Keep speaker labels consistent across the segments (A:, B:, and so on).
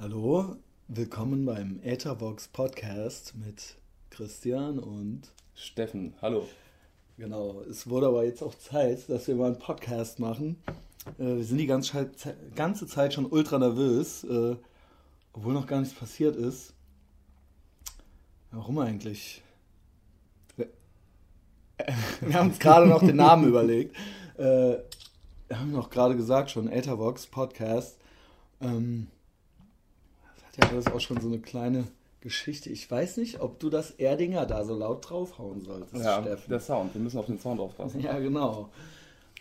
A: Hallo, willkommen beim Ethervox Podcast mit Christian und
B: Steffen. Hallo.
A: Genau, es wurde aber jetzt auch Zeit, dass wir mal einen Podcast machen. Äh, wir sind die ganze, Zeit schon ultra nervös, äh, obwohl noch gar nichts passiert ist. Warum eigentlich? Wir, haben uns gerade noch den Namen überlegt. Äh, wir haben noch gerade gesagt schon, Ethervox Podcast. Ähm, das ja alles auch schon so eine kleine Geschichte. Ich weiß nicht, ob du das Erdinger da so laut draufhauen solltest,
B: ja, Steffen. der Sound. Wir müssen auf den Sound aufpassen.
A: Ja, genau.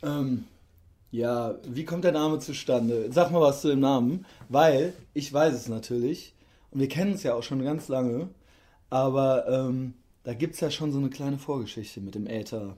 A: Ähm, ja, wie kommt der Name zustande? Sag mal was zu dem Namen, weil ich weiß es natürlich und wir kennen es ja auch schon ganz lange, aber ähm, da gibt es ja schon so eine kleine Vorgeschichte mit dem Äther.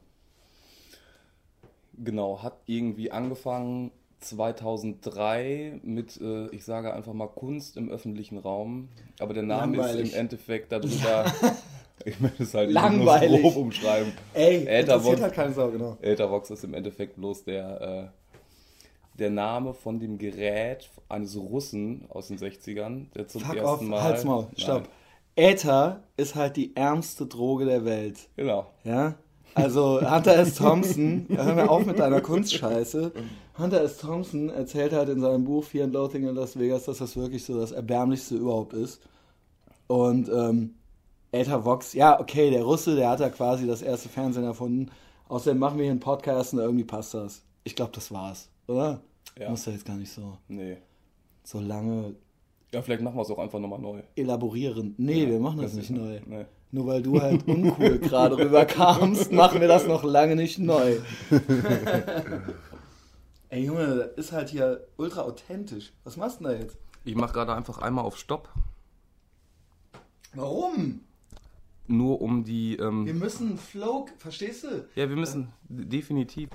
B: Genau, hat irgendwie angefangen 2003 mit, äh, ich sage einfach mal Kunst im öffentlichen Raum, aber der Name Langweilig. ist im Endeffekt darüber. ich möchte es halt
A: Langweilig.
B: grob umschreiben.
A: Ey, Äthervox, halt keine Sau, genau.
B: Äthervox ist im Endeffekt bloß der, äh, der Name von dem Gerät eines Russen aus den 60ern, der zum
A: Fuck
B: ersten
A: off,
B: Mal.
A: Halt's Maul, stopp. Äther ist halt die ärmste Droge der Welt.
B: Genau.
A: Ja? Also Hunter S. Thompson, hör mir auf mit deiner Kunstscheiße. Hunter S. Thompson erzählt halt in seinem Buch Fear and Loathing in Las Vegas, dass das wirklich so das Erbärmlichste überhaupt ist. Und ähm, Vox, ja, okay, der Russe, der hat ja quasi das erste Fernsehen erfunden. Außerdem machen wir hier einen Podcast und irgendwie passt das. Ich glaube, das war's, oder? Ja. Muss ja jetzt gar nicht so.
B: Nee.
A: So lange.
B: Ja, vielleicht machen wir es auch einfach nochmal neu.
A: Elaborieren. Nee, ja, wir machen das, das nicht neu.
B: Nee.
A: Nur weil du halt uncool gerade rüberkamst, machen wir das noch lange nicht neu. Ey Junge, das ist halt hier ultra authentisch. Was machst du denn da jetzt?
B: Ich mach gerade einfach einmal auf Stopp.
A: Warum?
B: Nur um die. Ähm
A: wir müssen Flow, verstehst du?
B: Ja, wir müssen äh. definitiv.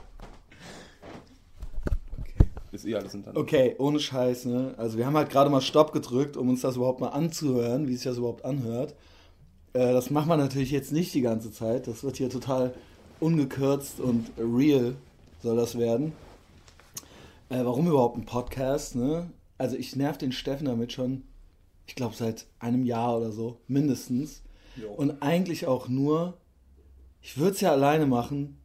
A: Okay.
B: Ist eh alles hinter.
A: Okay, ohne Scheiß, ne? Also wir haben halt gerade mal Stopp gedrückt, um uns das überhaupt mal anzuhören, wie sich das überhaupt anhört. Äh, das macht man natürlich jetzt nicht die ganze Zeit. Das wird hier total ungekürzt und real soll das werden. Äh, warum überhaupt ein Podcast? Ne? Also ich nerv den Steffen damit schon, ich glaube seit einem Jahr oder so, mindestens. Jo. Und eigentlich auch nur, ich würde es ja alleine machen.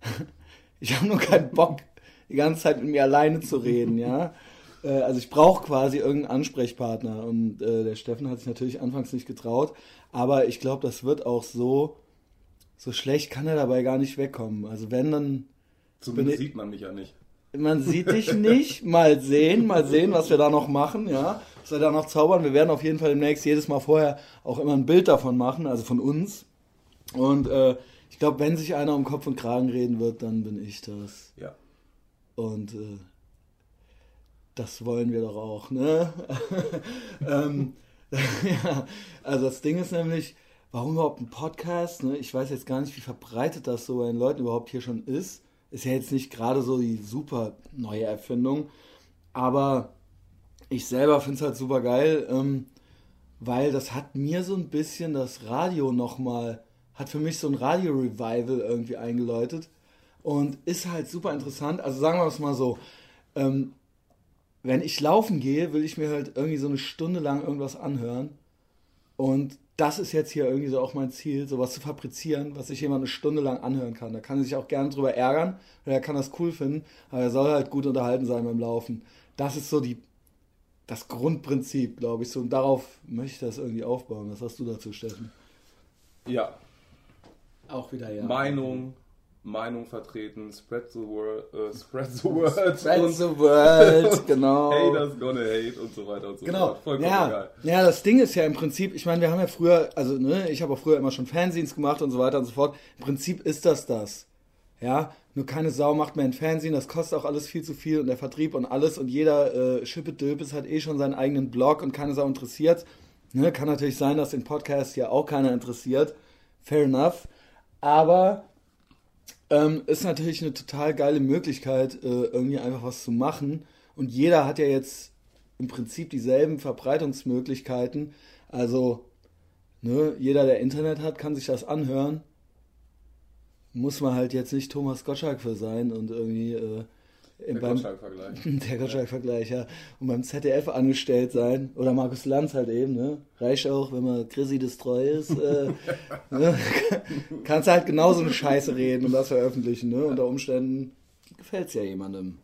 A: ich habe nur keinen Bock, die ganze Zeit mit mir alleine zu reden, ja. Äh, also ich brauche quasi irgendeinen Ansprechpartner. Und äh, der Steffen hat sich natürlich anfangs nicht getraut. Aber ich glaube, das wird auch so, so schlecht kann er dabei gar nicht wegkommen. Also wenn dann.
B: Zumindest sieht man mich ja nicht.
A: Man sieht dich nicht. Mal sehen, mal sehen, was wir da noch machen, ja. Was wir da noch zaubern. Wir werden auf jeden Fall demnächst jedes Mal vorher auch immer ein Bild davon machen, also von uns. Und äh, ich glaube, wenn sich einer um Kopf und Kragen reden wird, dann bin ich das.
B: Ja.
A: Und äh, das wollen wir doch auch, ne? ähm, ja, also das Ding ist nämlich, warum überhaupt ein Podcast? Ne? Ich weiß jetzt gar nicht, wie verbreitet das so bei den Leuten überhaupt hier schon ist ist ja jetzt nicht gerade so die super neue Erfindung, aber ich selber finde es halt super geil, ähm, weil das hat mir so ein bisschen das Radio nochmal, hat für mich so ein Radio-Revival irgendwie eingeläutet und ist halt super interessant. Also sagen wir es mal so, ähm, wenn ich laufen gehe, will ich mir halt irgendwie so eine Stunde lang irgendwas anhören und das ist jetzt hier irgendwie so auch mein Ziel, sowas zu fabrizieren, was sich jemand eine Stunde lang anhören kann. Da kann er sich auch gerne drüber ärgern, oder er kann das cool finden, aber er soll halt gut unterhalten sein beim Laufen. Das ist so die, das Grundprinzip, glaube ich, so. Und darauf möchte ich das irgendwie aufbauen. Was hast du dazu, Steffen?
B: Ja.
A: Auch wieder ja.
B: Meinung, Meinung vertreten, spread the word, äh, spread the word.
A: Spread the word, genau.
B: Haters gonna hate und so weiter und so
A: genau.
B: fort.
A: Vollkommen ja. geil. Ja, das Ding ist ja im Prinzip, ich meine, wir haben ja früher, also ne, ich habe auch früher immer schon Fanzines gemacht und so weiter und so fort. Im Prinzip ist das das. Ja, nur keine Sau macht mehr ein Fernsehen, das kostet auch alles viel zu viel und der Vertrieb und alles und jeder äh, Schippe-Döpes hat eh schon seinen eigenen Blog und keine Sau interessiert. Ne, kann natürlich sein, dass den Podcast ja auch keiner interessiert. Fair enough. Aber ähm, ist natürlich eine total geile Möglichkeit, äh, irgendwie einfach was zu machen. Und jeder hat ja jetzt im Prinzip dieselben Verbreitungsmöglichkeiten. Also, ne, jeder, der Internet hat, kann sich das anhören. Muss man halt jetzt nicht Thomas Gottschalk für sein und irgendwie äh, der Gottschalk-Vergleich. Der Gottschalk-Vergleich, ja. Und beim ZDF angestellt sein, oder Markus Lanz halt eben, ne? Reicht auch, wenn man Chrissy des Treu ist. Äh, ne? Kannst halt genauso eine Scheiße reden und das veröffentlichen, ne? Unter Umständen gefällt es ja jemandem.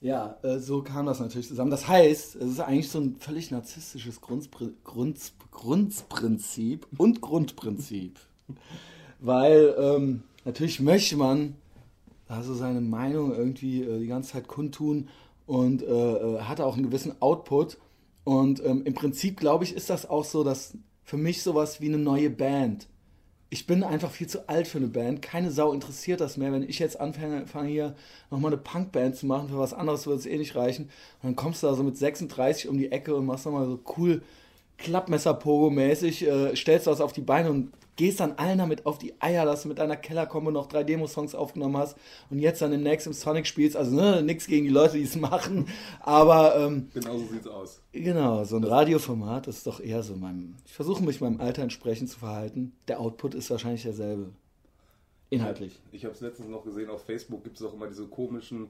A: Ja, äh, so kam das natürlich zusammen. Das heißt, es ist eigentlich so ein völlig narzisstisches Grundspr Grund, Grundprinzip und Grundprinzip. Weil ähm, natürlich möchte man also seine Meinung irgendwie äh, die ganze Zeit kundtun und äh, äh, hat auch einen gewissen Output. Und ähm, im Prinzip, glaube ich, ist das auch so, dass für mich sowas wie eine neue Band ich bin einfach viel zu alt für eine Band. Keine Sau interessiert das mehr. Wenn ich jetzt anfange, fange hier nochmal eine Punkband zu machen, für was anderes wird es eh nicht reichen. Und dann kommst du da so mit 36 um die Ecke und machst nochmal so cool Klappmesser-Pogo-mäßig, äh, stellst das auf die Beine und gehst dann allen damit auf die Eier, dass du mit deiner Kellerkombo noch drei Demo-Songs aufgenommen hast und jetzt dann im Sonic spielst. Also ne, nichts gegen die Leute, die es machen, aber... Ähm,
B: genau so sieht's aus.
A: Genau, so ein Radioformat ist doch eher so meinem... Ich versuche mich meinem Alter entsprechend zu verhalten. Der Output ist wahrscheinlich derselbe. Inhaltlich.
B: Ich habe es letztens noch gesehen, auf Facebook gibt es auch immer diese komischen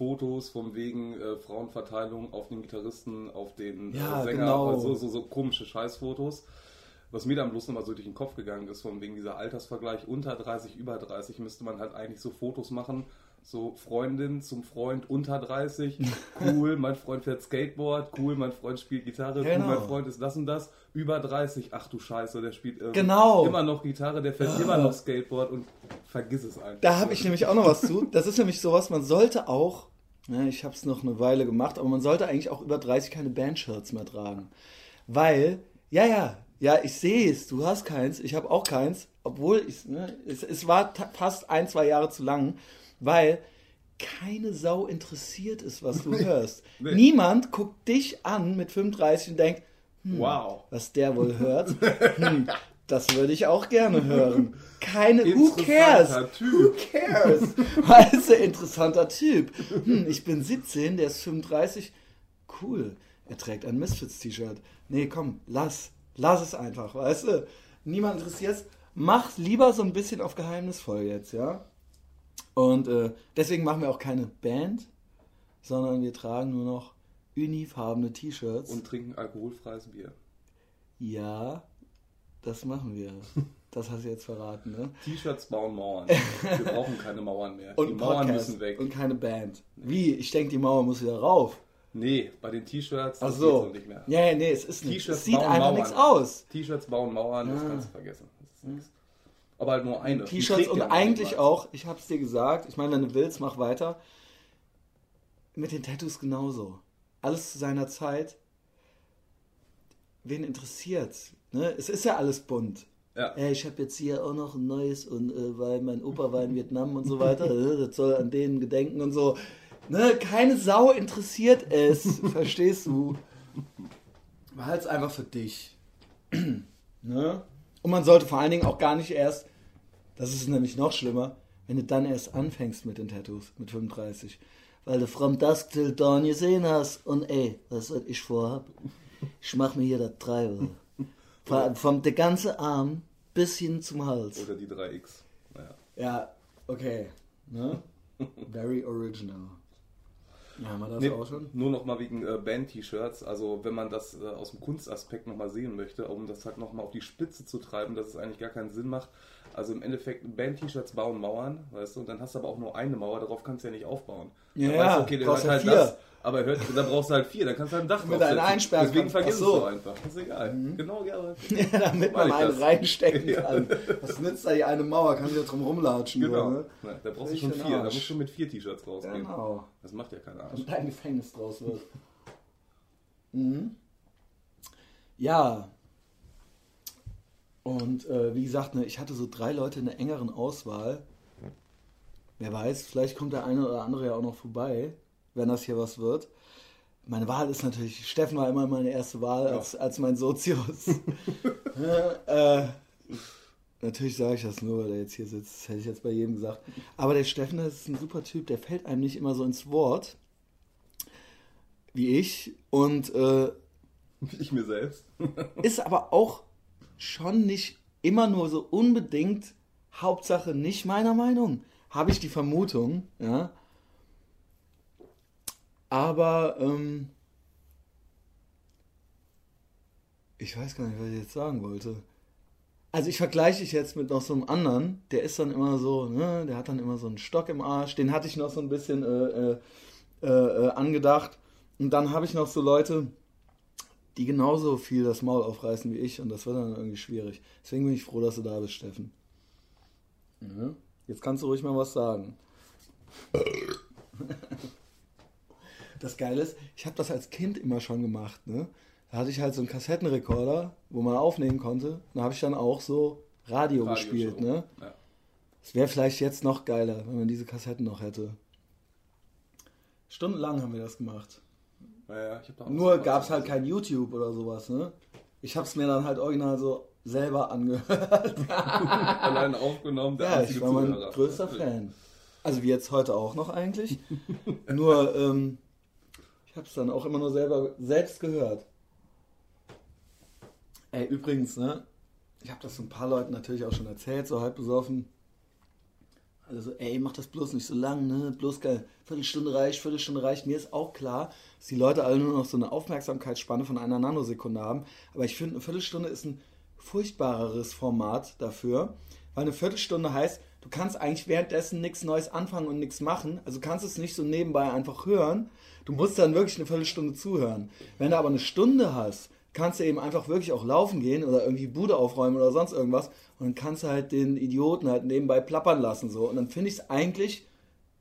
B: Fotos von wegen äh, Frauenverteilung auf den Gitarristen, auf den äh, ja, Sänger, genau. also so, so komische Scheißfotos was mir dann bloß nochmal so durch den Kopf gegangen ist, von wegen dieser Altersvergleich unter 30, über 30, müsste man halt eigentlich so Fotos machen, so Freundin zum Freund unter 30, cool, mein Freund fährt Skateboard, cool, mein Freund spielt Gitarre, genau. cool, mein Freund ist das und das, über 30, ach du Scheiße, der spielt äh, genau. immer noch Gitarre, der fährt ja. immer noch Skateboard und vergiss es einfach.
A: Da habe ich nämlich auch noch was zu. Das ist nämlich sowas, man sollte auch, ja, ich habe es noch eine Weile gemacht, aber man sollte eigentlich auch über 30 keine Bandshirts mehr tragen. Weil, ja, ja, ja, ich sehe es, du hast keins, ich habe auch keins, obwohl ich, ne, es, es war fast ein, zwei Jahre zu lang, weil keine Sau interessiert ist, was du hörst. Nee. Niemand guckt dich an mit 35 und denkt, hm, wow. was der wohl hört. Hm, das würde ich auch gerne hören. Keine, who cares? Typ. Who cares? Weißt du, interessanter Typ. Hm, ich bin 17, der ist 35. Cool. Er trägt ein Misfits-T-Shirt. Nee, komm, lass. Lass es einfach, weißt du? Niemand interessiert es. Mach lieber so ein bisschen auf geheimnisvoll jetzt, ja? Und äh, deswegen machen wir auch keine Band, sondern wir tragen nur noch unifarbene T-Shirts.
B: Und trinken alkoholfreies Bier.
A: Ja, das machen wir. Das hast du jetzt verraten, ne?
B: T-Shirts bauen Mauern. Wir brauchen keine Mauern mehr.
A: Und die Mauern Podcast müssen weg. Und keine Band. Wie? Ich denke, die Mauer muss wieder rauf.
B: Nee, bei den T-Shirts
A: das so. nicht mehr. Ja, ja, nee, es ist nicht. Es sieht einfach nichts aus.
B: T-Shirts bauen Mauern, das kannst du vergessen. Aber halt nur eine.
A: T-Shirts und eigentlich auch, ich hab's dir gesagt, ich meine, wenn du willst, mach weiter. Mit den Tattoos genauso. Alles zu seiner Zeit. Wen interessiert's? Ne? Es ist ja alles bunt. Ja. Ich habe jetzt hier auch noch ein neues und äh, weil mein Opa war in Vietnam und so weiter, äh, das soll an denen gedenken und so. Ne, keine Sau interessiert es, verstehst du? Behalt's einfach für dich. ne? Und man sollte vor allen Dingen auch gar nicht erst, das ist nämlich noch schlimmer, wenn du dann erst anfängst mit den Tattoos, mit 35. Weil du from dusk till dawn gesehen hast und ey, was ich vorhab, ich mach mir hier das Treiber. Vom, vom der ganze Arm bis hin zum Hals.
B: Oder die 3X. Naja.
A: Ja, okay. Ne? Very original.
B: Ja, haben wir das nee, auch schon? Nur noch mal wegen äh, Band-T-Shirts. Also wenn man das äh, aus dem Kunstaspekt noch mal sehen möchte, um das halt noch mal auf die Spitze zu treiben, dass es eigentlich gar keinen Sinn macht. Also im Endeffekt, Band-T-Shirts bauen Mauern, weißt du, und dann hast du aber auch nur eine Mauer, darauf kannst du ja nicht aufbauen.
A: Ja, ja weißt du, okay, hört halt vier. das,
B: aber hört, dann brauchst du halt vier, dann kannst du halt ein Dach
A: Mit einer Einsperren
B: Deswegen vergiss so. es so einfach. Das ist egal. Mhm. Genau, ja.
A: ja damit man einen reinstecken kann. Was nützt da die eine Mauer? Kann ja drum rumlatschen.
B: Genau. Nur, ne? da brauchst du schon vier. Da musst du mit vier T-Shirts rausgehen. Genau. Das macht ja keiner Arsch.
A: Und dein Gefängnis draus wird. mhm. Ja. Und äh, wie gesagt, ne, ich hatte so drei Leute in der engeren Auswahl. Wer weiß, vielleicht kommt der eine oder andere ja auch noch vorbei wenn das hier was wird. Meine Wahl ist natürlich, Steffen war immer meine erste Wahl ja. als, als mein Sozius. ja, äh, natürlich sage ich das nur, weil er jetzt hier sitzt. Das hätte ich jetzt bei jedem gesagt. Aber der Steffen das ist ein super Typ, der fällt einem nicht immer so ins Wort. Wie ich. Und äh,
B: ich mir selbst.
A: ist aber auch schon nicht immer nur so unbedingt Hauptsache nicht meiner Meinung. Habe ich die Vermutung, ja. Aber ähm, ich weiß gar nicht, was ich jetzt sagen wollte. Also ich vergleiche ich jetzt mit noch so einem anderen, der ist dann immer so, ne, der hat dann immer so einen Stock im Arsch, den hatte ich noch so ein bisschen äh, äh, äh, angedacht. Und dann habe ich noch so Leute, die genauso viel das Maul aufreißen wie ich und das wird dann irgendwie schwierig. Deswegen bin ich froh, dass du da bist, Steffen. Mhm. Jetzt kannst du ruhig mal was sagen. Das Geile ist, ich habe das als Kind immer schon gemacht. Ne? Da hatte ich halt so einen Kassettenrekorder, wo man aufnehmen konnte. Da habe ich dann auch so Radio, Radio gespielt. Ne? Ja. Es wäre vielleicht jetzt noch geiler, wenn man diese Kassetten noch hätte. Stundenlang haben wir das gemacht. Ja, Nur gab es halt kein YouTube oder sowas. Ne? Ich habe es mir dann halt original so selber angehört. Allein aufgenommen. Der ja, ich war mein größter Fan. Also wie jetzt heute auch noch eigentlich. Nur, ähm, es dann auch immer nur selber selbst gehört. Ey, übrigens, ne? Ich habe das so ein paar Leuten natürlich auch schon erzählt, so halb besoffen. Also, ey, mach das bloß nicht so lang, ne? Bloß geil. Viertelstunde reicht, Viertelstunde reicht. Mir ist auch klar, dass die Leute alle nur noch so eine Aufmerksamkeitsspanne von einer Nanosekunde haben. Aber ich finde, eine Viertelstunde ist ein furchtbareres Format dafür, weil eine Viertelstunde heißt, du kannst eigentlich währenddessen nichts Neues anfangen und nichts machen. Also kannst es nicht so nebenbei einfach hören. Du musst dann wirklich eine Viertelstunde zuhören. Wenn du aber eine Stunde hast, kannst du eben einfach wirklich auch laufen gehen oder irgendwie Bude aufräumen oder sonst irgendwas und dann kannst du halt den Idioten halt nebenbei plappern lassen so und dann finde ich es eigentlich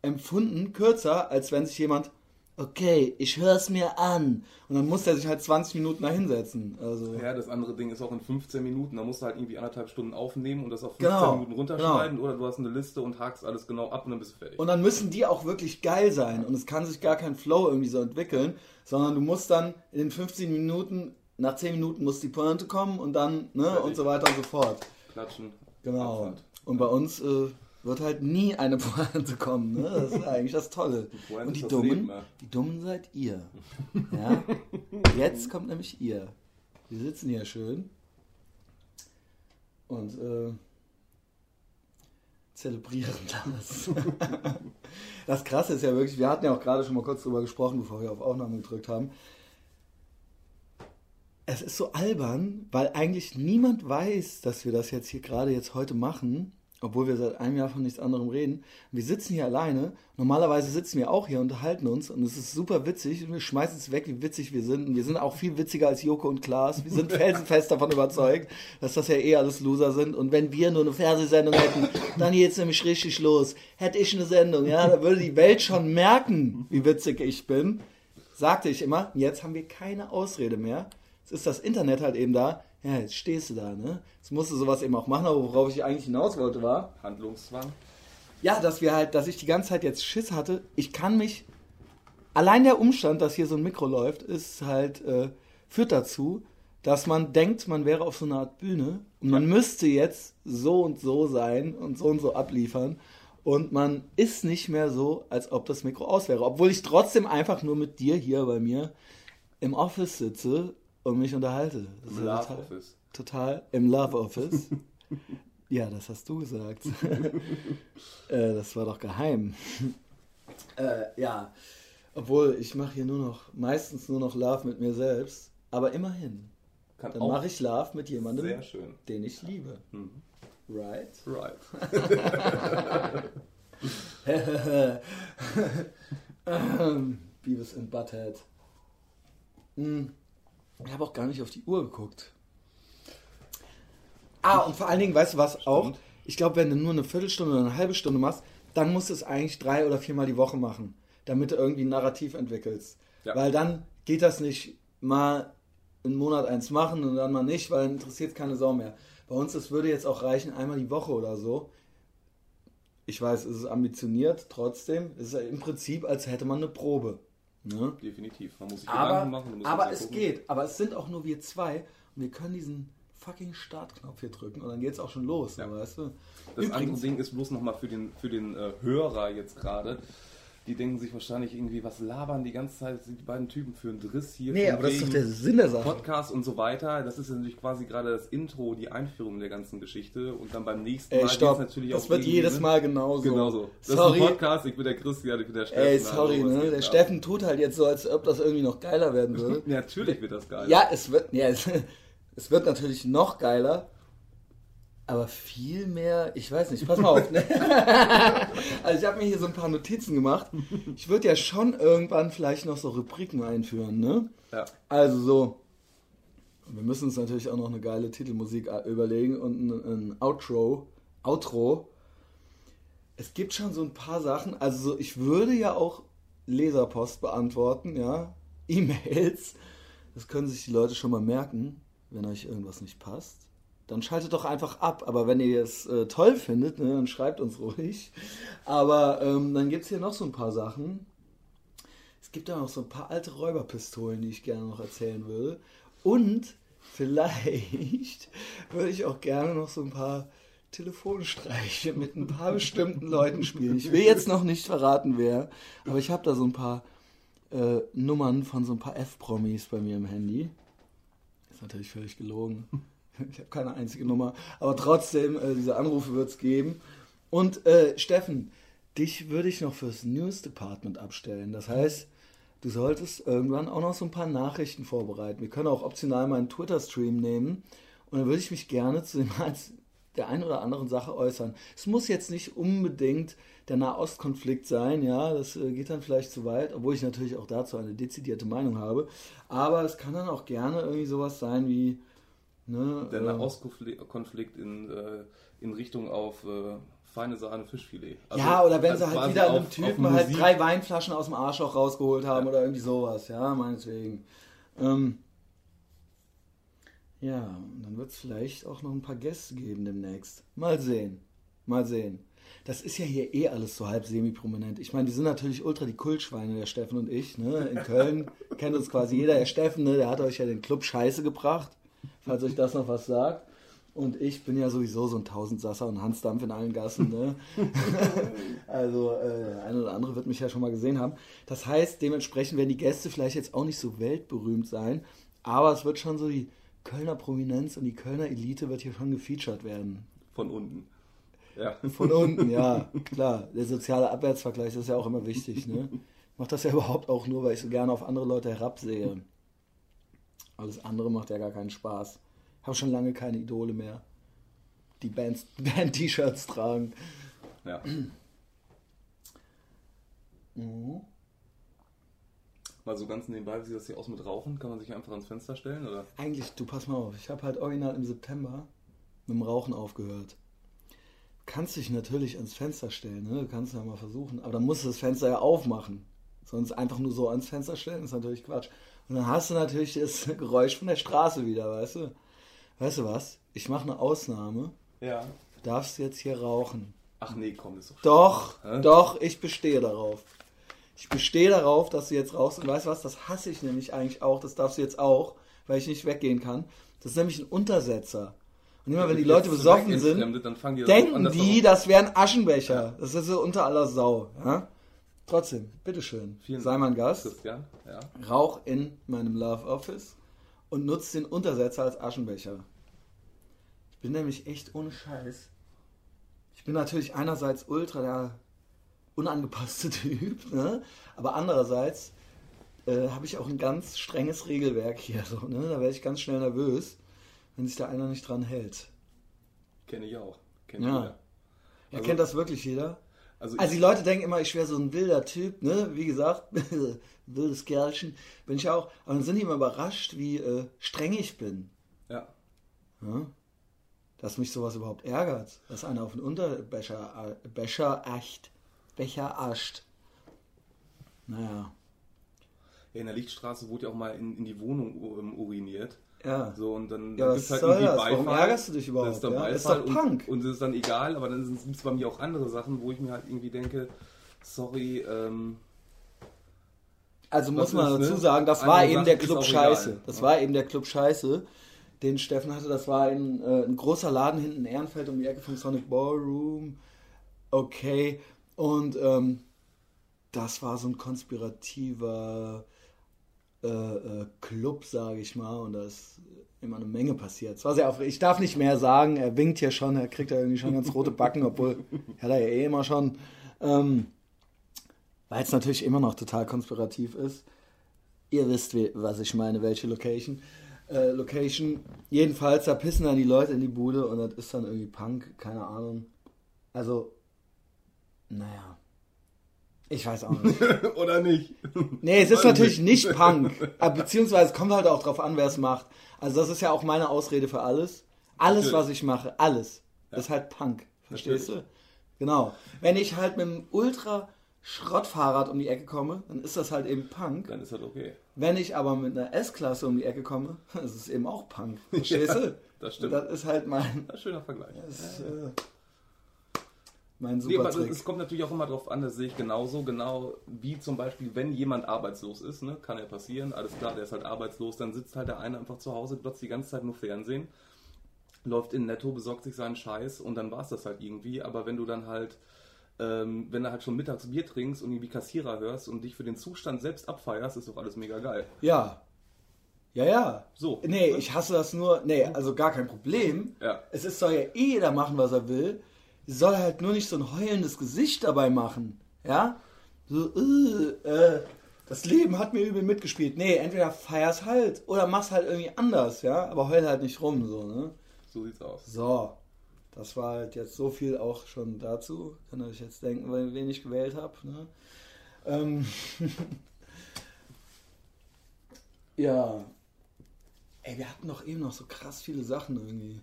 A: empfunden kürzer, als wenn sich jemand okay, ich höre es mir an. Und dann muss er sich halt 20 Minuten da hinsetzen. Also.
B: Ja, das andere Ding ist auch in 15 Minuten. Da musst du halt irgendwie anderthalb Stunden aufnehmen und das auf 15 genau, Minuten runterschneiden. Genau. Oder du hast eine Liste und hakst alles genau ab und dann bist du fertig.
A: Und dann müssen die auch wirklich geil sein. Und es kann sich gar kein Flow irgendwie so entwickeln, sondern du musst dann in den 15 Minuten, nach 10 Minuten muss die Pointe kommen und dann, ne, und so weiter und so fort. Klatschen. Genau. Abfahrt. Und bei uns. Äh, wird halt nie eine Pointe kommen. Ne? Das ist eigentlich das Tolle. Die und die Dummen, ne? die Dummen seid ihr. Ja? Jetzt kommt nämlich ihr. Wir sitzen hier schön und äh, zelebrieren das. das Krasse ist ja wirklich, wir hatten ja auch gerade schon mal kurz drüber gesprochen, bevor wir auf Aufnahme gedrückt haben. Es ist so albern, weil eigentlich niemand weiß, dass wir das jetzt hier gerade jetzt heute machen obwohl wir seit einem Jahr von nichts anderem reden. Wir sitzen hier alleine. Normalerweise sitzen wir auch hier, und unterhalten uns und es ist super witzig. Und wir schmeißen es weg, wie witzig wir sind. Und wir sind auch viel witziger als Joko und Klaas. Wir sind felsenfest davon überzeugt, dass das ja eh alles Loser sind. Und wenn wir nur eine Fernsehsendung hätten, dann geht's nämlich richtig los. Hätte ich eine Sendung, ja, da würde die Welt schon merken, wie witzig ich bin. Sagte ich immer. Jetzt haben wir keine Ausrede mehr. Jetzt ist das Internet halt eben da ja, jetzt stehst du da, ne? Jetzt musst du sowas eben auch machen, aber worauf ich eigentlich hinaus wollte war.
B: Handlungszwang.
A: Ja, dass wir halt, dass ich die ganze Zeit jetzt Schiss hatte. Ich kann mich. Allein der Umstand, dass hier so ein Mikro läuft, ist halt, äh, führt dazu, dass man denkt, man wäre auf so einer Art Bühne und man müsste jetzt so und so sein und so und so abliefern. Und man ist nicht mehr so, als ob das Mikro aus wäre. Obwohl ich trotzdem einfach nur mit dir hier bei mir im Office sitze und mich unterhalte. Das Im Love total, Office. Total im Love Office. ja, das hast du gesagt. äh, das war doch geheim. äh, ja, obwohl ich mache hier nur noch, meistens nur noch Love mit mir selbst, aber immerhin. Kann Dann mache ich Love mit jemandem, den ich liebe. Mhm. Right? Right. Beavis and Butthead. Mm. Ich habe auch gar nicht auf die Uhr geguckt. Ah, und vor allen Dingen, weißt du was auch? Ich glaube, wenn du nur eine Viertelstunde oder eine halbe Stunde machst, dann musst du es eigentlich drei oder viermal die Woche machen, damit du irgendwie ein Narrativ entwickelst. Ja. Weil dann geht das nicht mal einen Monat eins machen und dann mal nicht, weil dann interessiert keine Sau mehr. Bei uns, das würde jetzt auch reichen, einmal die Woche oder so. Ich weiß, es ist ambitioniert, trotzdem. Es ist im Prinzip, als hätte man eine Probe.
B: Ne? Definitiv. Man muss sich
A: aber, Gedanken machen. aber es gucken. geht. Aber es sind auch nur wir zwei und wir können diesen fucking Startknopf hier drücken und dann geht es auch schon los. Ja. Weißt du?
B: Das Übrigens, andere Ding ist bloß nochmal für den, für den äh, Hörer jetzt gerade. Die denken sich wahrscheinlich irgendwie, was labern die ganze Zeit die beiden Typen für einen Driss hier.
A: Nee, aber das ist doch der Sinn der Sache.
B: Podcast und so weiter. Das ist natürlich quasi gerade das Intro, die Einführung der ganzen Geschichte. Und dann beim nächsten Mal
A: geht es natürlich das auch. Das wird jedes ne? Mal genauso.
B: Genauso. Das sorry. ist ein Podcast, ich bin der Christian, ich bin der Steffen.
A: Ey, sorry, also, ne? Der Steffen tut halt jetzt so, als ob das irgendwie noch geiler werden würde.
B: ja, natürlich wird das geiler.
A: Ja, es wird, ja, es, es wird natürlich noch geiler. Aber viel mehr, ich weiß nicht, pass mal auf. Ne? also ich habe mir hier so ein paar Notizen gemacht. Ich würde ja schon irgendwann vielleicht noch so Rubriken einführen, ne?
B: Ja.
A: Also so, wir müssen uns natürlich auch noch eine geile Titelmusik äh, überlegen und ein, ein Outro. Outro. Es gibt schon so ein paar Sachen. Also so, ich würde ja auch Leserpost beantworten, ja. E-Mails. Das können sich die Leute schon mal merken, wenn euch irgendwas nicht passt dann schaltet doch einfach ab. Aber wenn ihr es äh, toll findet, ne, dann schreibt uns ruhig. Aber ähm, dann gibt es hier noch so ein paar Sachen. Es gibt da noch so ein paar alte Räuberpistolen, die ich gerne noch erzählen würde. Und vielleicht würde ich auch gerne noch so ein paar Telefonstreiche mit ein paar bestimmten Leuten spielen. Ich will jetzt noch nicht verraten, wer, aber ich habe da so ein paar äh, Nummern von so ein paar F-Promis bei mir im Handy. Ist natürlich völlig gelogen. Ich habe keine einzige Nummer. Aber trotzdem, äh, diese Anrufe wird es geben. Und äh, Steffen, dich würde ich noch fürs News Department abstellen. Das heißt, du solltest irgendwann auch noch so ein paar Nachrichten vorbereiten. Wir können auch optional mal einen Twitter-Stream nehmen. Und dann würde ich mich gerne zu dem, der einen oder anderen Sache äußern. Es muss jetzt nicht unbedingt der Nahostkonflikt sein, ja, das äh, geht dann vielleicht zu weit, obwohl ich natürlich auch dazu eine dezidierte Meinung habe. Aber es kann dann auch gerne irgendwie sowas sein wie
B: Ne, der Nahostkonflikt in, äh, in Richtung auf äh, feine Sahne Fischfilet.
A: Also, ja, oder wenn sie halt wieder einem Typen halt drei Weinflaschen aus dem Arschloch rausgeholt haben ja. oder irgendwie sowas, ja, meinetwegen. Ähm, ja, und dann wird es vielleicht auch noch ein paar Gäste geben demnächst. Mal sehen. Mal sehen. Das ist ja hier eh alles so halb semi-prominent. Ich meine, die sind natürlich ultra die Kultschweine, der Steffen und ich. Ne? In Köln kennt uns quasi jeder. Der Steffen, ne? der hat euch ja den Club Scheiße gebracht falls euch das noch was sagt. Und ich bin ja sowieso so ein Tausendsasser und Hansdampf in allen Gassen. Ne? also äh, ein oder andere wird mich ja schon mal gesehen haben. Das heißt, dementsprechend werden die Gäste vielleicht jetzt auch nicht so weltberühmt sein, aber es wird schon so die Kölner Prominenz und die Kölner Elite wird hier schon gefeatured werden.
B: Von unten. Ja.
A: Von unten, ja, klar. Der soziale Abwärtsvergleich ist ja auch immer wichtig. Ne? Ich mache das ja überhaupt auch nur, weil ich so gerne auf andere Leute herabsehe. Alles andere macht ja gar keinen Spaß. Ich habe schon lange keine Idole mehr, die Band-T-Shirts tragen.
B: Ja. Mhm. Mal so ganz nebenbei, wie sieht das hier aus mit Rauchen? Kann man sich einfach ans Fenster stellen? Oder?
A: Eigentlich, du pass mal auf, ich habe halt original im September mit dem Rauchen aufgehört. Du kannst dich natürlich ans Fenster stellen, ne? du kannst ja mal versuchen, aber dann musst du das Fenster ja aufmachen. Sonst einfach nur so ans Fenster stellen, ist natürlich Quatsch. Und dann hast du natürlich das Geräusch von der Straße wieder, weißt du? Weißt du was? Ich mache eine Ausnahme.
B: Ja.
A: Du darfst jetzt hier rauchen.
B: Ach nee, komm, das ist
A: doch. Doch, Hä? doch, ich bestehe darauf. Ich bestehe darauf, dass du jetzt rauchst. Und weißt du was? Das hasse ich nämlich eigentlich auch. Das darfst du jetzt auch, weil ich nicht weggehen kann. Das ist nämlich ein Untersetzer. Und immer wenn die Leute besoffen sind, die denken die, das wäre ein Aschenbecher. Das ist so unter aller Sau. Ja? Trotzdem, bitteschön. Vielen Sei mein Gast.
B: Christian, ja.
A: Rauch in meinem Love Office und nutze den Untersetzer als Aschenbecher. Ich bin nämlich echt ohne Scheiß. Ich bin natürlich einerseits ultra der unangepasste Typ, ne? aber andererseits äh, habe ich auch ein ganz strenges Regelwerk hier. So, ne? Da werde ich ganz schnell nervös, wenn sich da einer nicht dran hält.
B: Kenne ich auch.
A: Kennt ja. Jeder. Also, kennt das wirklich jeder? Also, also die Leute denken immer, ich wäre so ein wilder Typ, ne? Wie gesagt, wildes Kerlchen bin ich auch. Aber dann sind die immer überrascht, wie äh, streng ich bin.
B: Ja.
A: ja. Dass mich sowas überhaupt ärgert, dass einer auf den Unterbecher äh, Becher ascht. Becher ascht. Naja.
B: Ja, in der Lichtstraße wurde ja auch mal in, in die Wohnung uriniert.
A: Ja.
B: So, und dann,
A: ja, dann gibt es halt irgendwie das? Beifall. Warum ärgerst du dich überhaupt? Das ist, dann ja?
B: ist doch Punk. Und es ist dann egal, aber dann sind es bei mir auch andere Sachen, wo ich mir halt irgendwie denke, sorry, ähm,
A: also muss man dazu ne? sagen, das war eben der Club Scheiße. Egal. Das ja. war eben der Club Scheiße, den Steffen hatte. Das war ein, äh, ein großer Laden hinten in Ehrenfeld um die Ecke vom Sonic Ballroom. Okay. Und ähm, das war so ein konspirativer äh, äh, Club, sage ich mal, und da ist immer eine Menge passiert. Es war sehr aufregend. Ich darf nicht mehr sagen, er winkt hier schon, er kriegt ja irgendwie schon ganz rote Backen, obwohl hat er ja eh immer schon. Ähm, Weil es natürlich immer noch total konspirativ ist. Ihr wisst, was ich meine, welche Location. Äh, Location. Jedenfalls, da pissen dann die Leute in die Bude und das ist dann irgendwie Punk, keine Ahnung. Also, naja. Ich weiß auch nicht.
B: Oder nicht?
A: Nee, es ist natürlich nicht Punk. Beziehungsweise kommt halt auch drauf an, wer es macht. Also das ist ja auch meine Ausrede für alles. Alles, natürlich. was ich mache, alles, ja. ist halt Punk. Verstehst natürlich. du? Genau. Wenn ich halt mit einem ultra Schrottfahrrad um die Ecke komme, dann ist das halt eben Punk.
B: Dann ist das okay.
A: Wenn ich aber mit einer S-Klasse um die Ecke komme, dann ist es eben auch Punk. Verstehst ja, du?
B: Das stimmt.
A: Und das ist halt mein.
B: Das ist ein schöner Vergleich.
A: Das, äh, mein super nee, aber
B: es kommt natürlich auch immer darauf an, das sehe ich genauso, genau wie zum Beispiel, wenn jemand arbeitslos ist, ne, kann ja passieren, alles klar, der ist halt arbeitslos, dann sitzt halt der eine einfach zu Hause, glotzt die ganze Zeit nur Fernsehen, läuft in Netto, besorgt sich seinen Scheiß und dann war es das halt irgendwie, aber wenn du dann halt, ähm, wenn du halt schon mittags Bier trinkst und irgendwie Kassierer hörst und dich für den Zustand selbst abfeierst, ist doch alles mega geil.
A: Ja, ja, ja. So. Nee, ich hasse das nur. Nee, also gar kein Problem.
B: Ja.
A: Es ist, soll ja eh jeder machen, was er will sie soll halt nur nicht so ein heulendes Gesicht dabei machen. Ja? So, äh, äh, das Leben hat mir übel mitgespielt. Nee, entweder feier's halt oder mach's halt irgendwie anders, ja? Aber heul halt nicht rum, so, ne?
B: So sieht's aus.
A: So. Das war halt jetzt so viel auch schon dazu. Kann euch jetzt denken, wen ich gewählt habe. Ne? Ähm ja. Ey, wir hatten doch eben noch so krass viele Sachen irgendwie.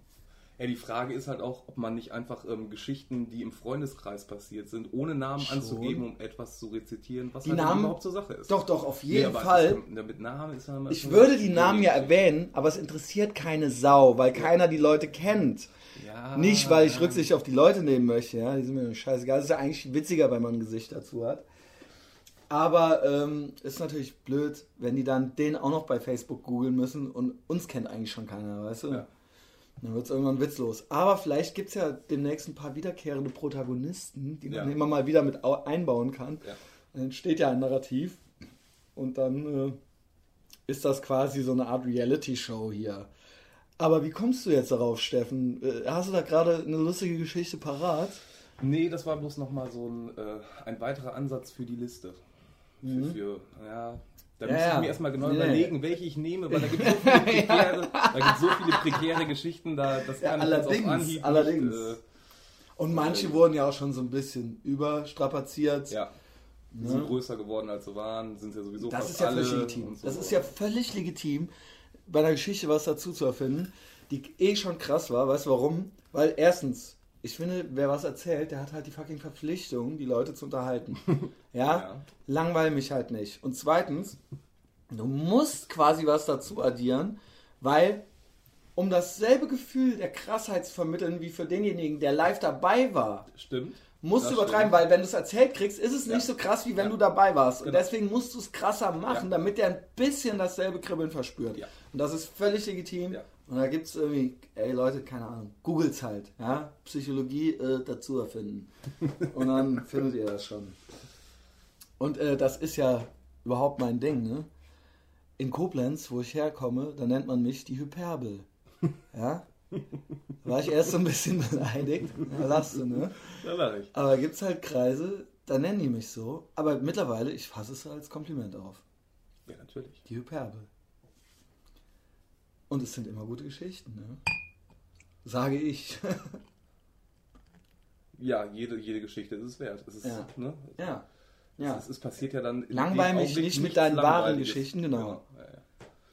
B: Ja, die Frage ist halt auch, ob man nicht einfach ähm, Geschichten, die im Freundeskreis passiert sind, ohne Namen Schon? anzugeben, um etwas zu rezitieren, was
A: die halt Namen,
B: überhaupt zur Sache ist.
A: Doch, doch, auf jeden nee, Fall.
B: Mit Namen ist halt
A: ich würde die Namen ja erwähnen, aber es interessiert keine Sau, weil keiner die Leute kennt. Ja, nicht, weil ich Rücksicht auf die Leute nehmen möchte, ja, die sind mir scheißegal. Das ist ja eigentlich witziger, wenn man ein Gesicht dazu hat. Aber ähm, ist natürlich blöd, wenn die dann den auch noch bei Facebook googeln müssen und uns kennt eigentlich schon keiner, weißt du? Ja. Dann wird es irgendwann witzlos. Aber vielleicht gibt es ja demnächst ein paar wiederkehrende Protagonisten, die man immer mal wieder mit einbauen kann.
B: Ja.
A: Dann entsteht ja ein Narrativ. Und dann äh, ist das quasi so eine Art Reality-Show hier. Aber wie kommst du jetzt darauf, Steffen? Äh, hast du da gerade eine lustige Geschichte parat?
B: Nee, das war bloß nochmal so ein, äh, ein weiterer Ansatz für die Liste. Für, mhm. für ja, da ja, muss ich mir erstmal genau nee. überlegen, welche ich nehme, weil da gibt es so viele prekäre, da so viele prekäre Geschichten, da, das
A: kann ja, allerdings, allerdings. Nicht, äh, Und manche äh, wurden ja auch schon so ein bisschen überstrapaziert.
B: Ja. Ne? Sind größer geworden, als sie waren, sind ja sowieso
A: Das ist ja völlig legitim. So. Das ist ja völlig legitim, bei einer Geschichte was dazu zu erfinden, die eh schon krass war. Weißt du warum? Weil erstens, ich finde, wer was erzählt, der hat halt die fucking Verpflichtung, die Leute zu unterhalten. ja? ja. Langweil mich halt nicht. Und zweitens, du musst quasi was dazu addieren, weil um dasselbe Gefühl der Krassheit zu vermitteln wie für denjenigen, der live dabei war.
B: Stimmt.
A: Musst du übertreiben, stimmt. weil wenn du es erzählt kriegst, ist es ja. nicht so krass, wie wenn ja. du dabei warst. Genau. Und deswegen musst du es krasser machen, ja. damit der ein bisschen dasselbe Kribbeln verspürt. Und das ist völlig legitim. Und da gibt es irgendwie, ey Leute, keine Ahnung, googles halt, ja, Psychologie äh, dazu erfinden. Und dann findet ihr das schon. Und äh, das ist ja überhaupt mein Ding, ne? In Koblenz, wo ich herkomme, da nennt man mich die Hyperbel. Ja? Da war ich erst so ein bisschen beleidigt. Da lachst du, ne?
B: Da lach ich.
A: Aber gibt es halt Kreise, da nennen die mich so. Aber mittlerweile, ich fasse es als Kompliment auf.
B: Ja, natürlich.
A: Die Hyperbel. Und es sind immer gute Geschichten, ne? Sage ich.
B: ja, jede, jede Geschichte ist es wert. Es ist,
A: ja.
B: Ne?
A: ja. Ja.
B: Es, es, passiert ja dann.
A: Langweil mich nicht mit deinen wahren Geschichten, genau. genau. Ja.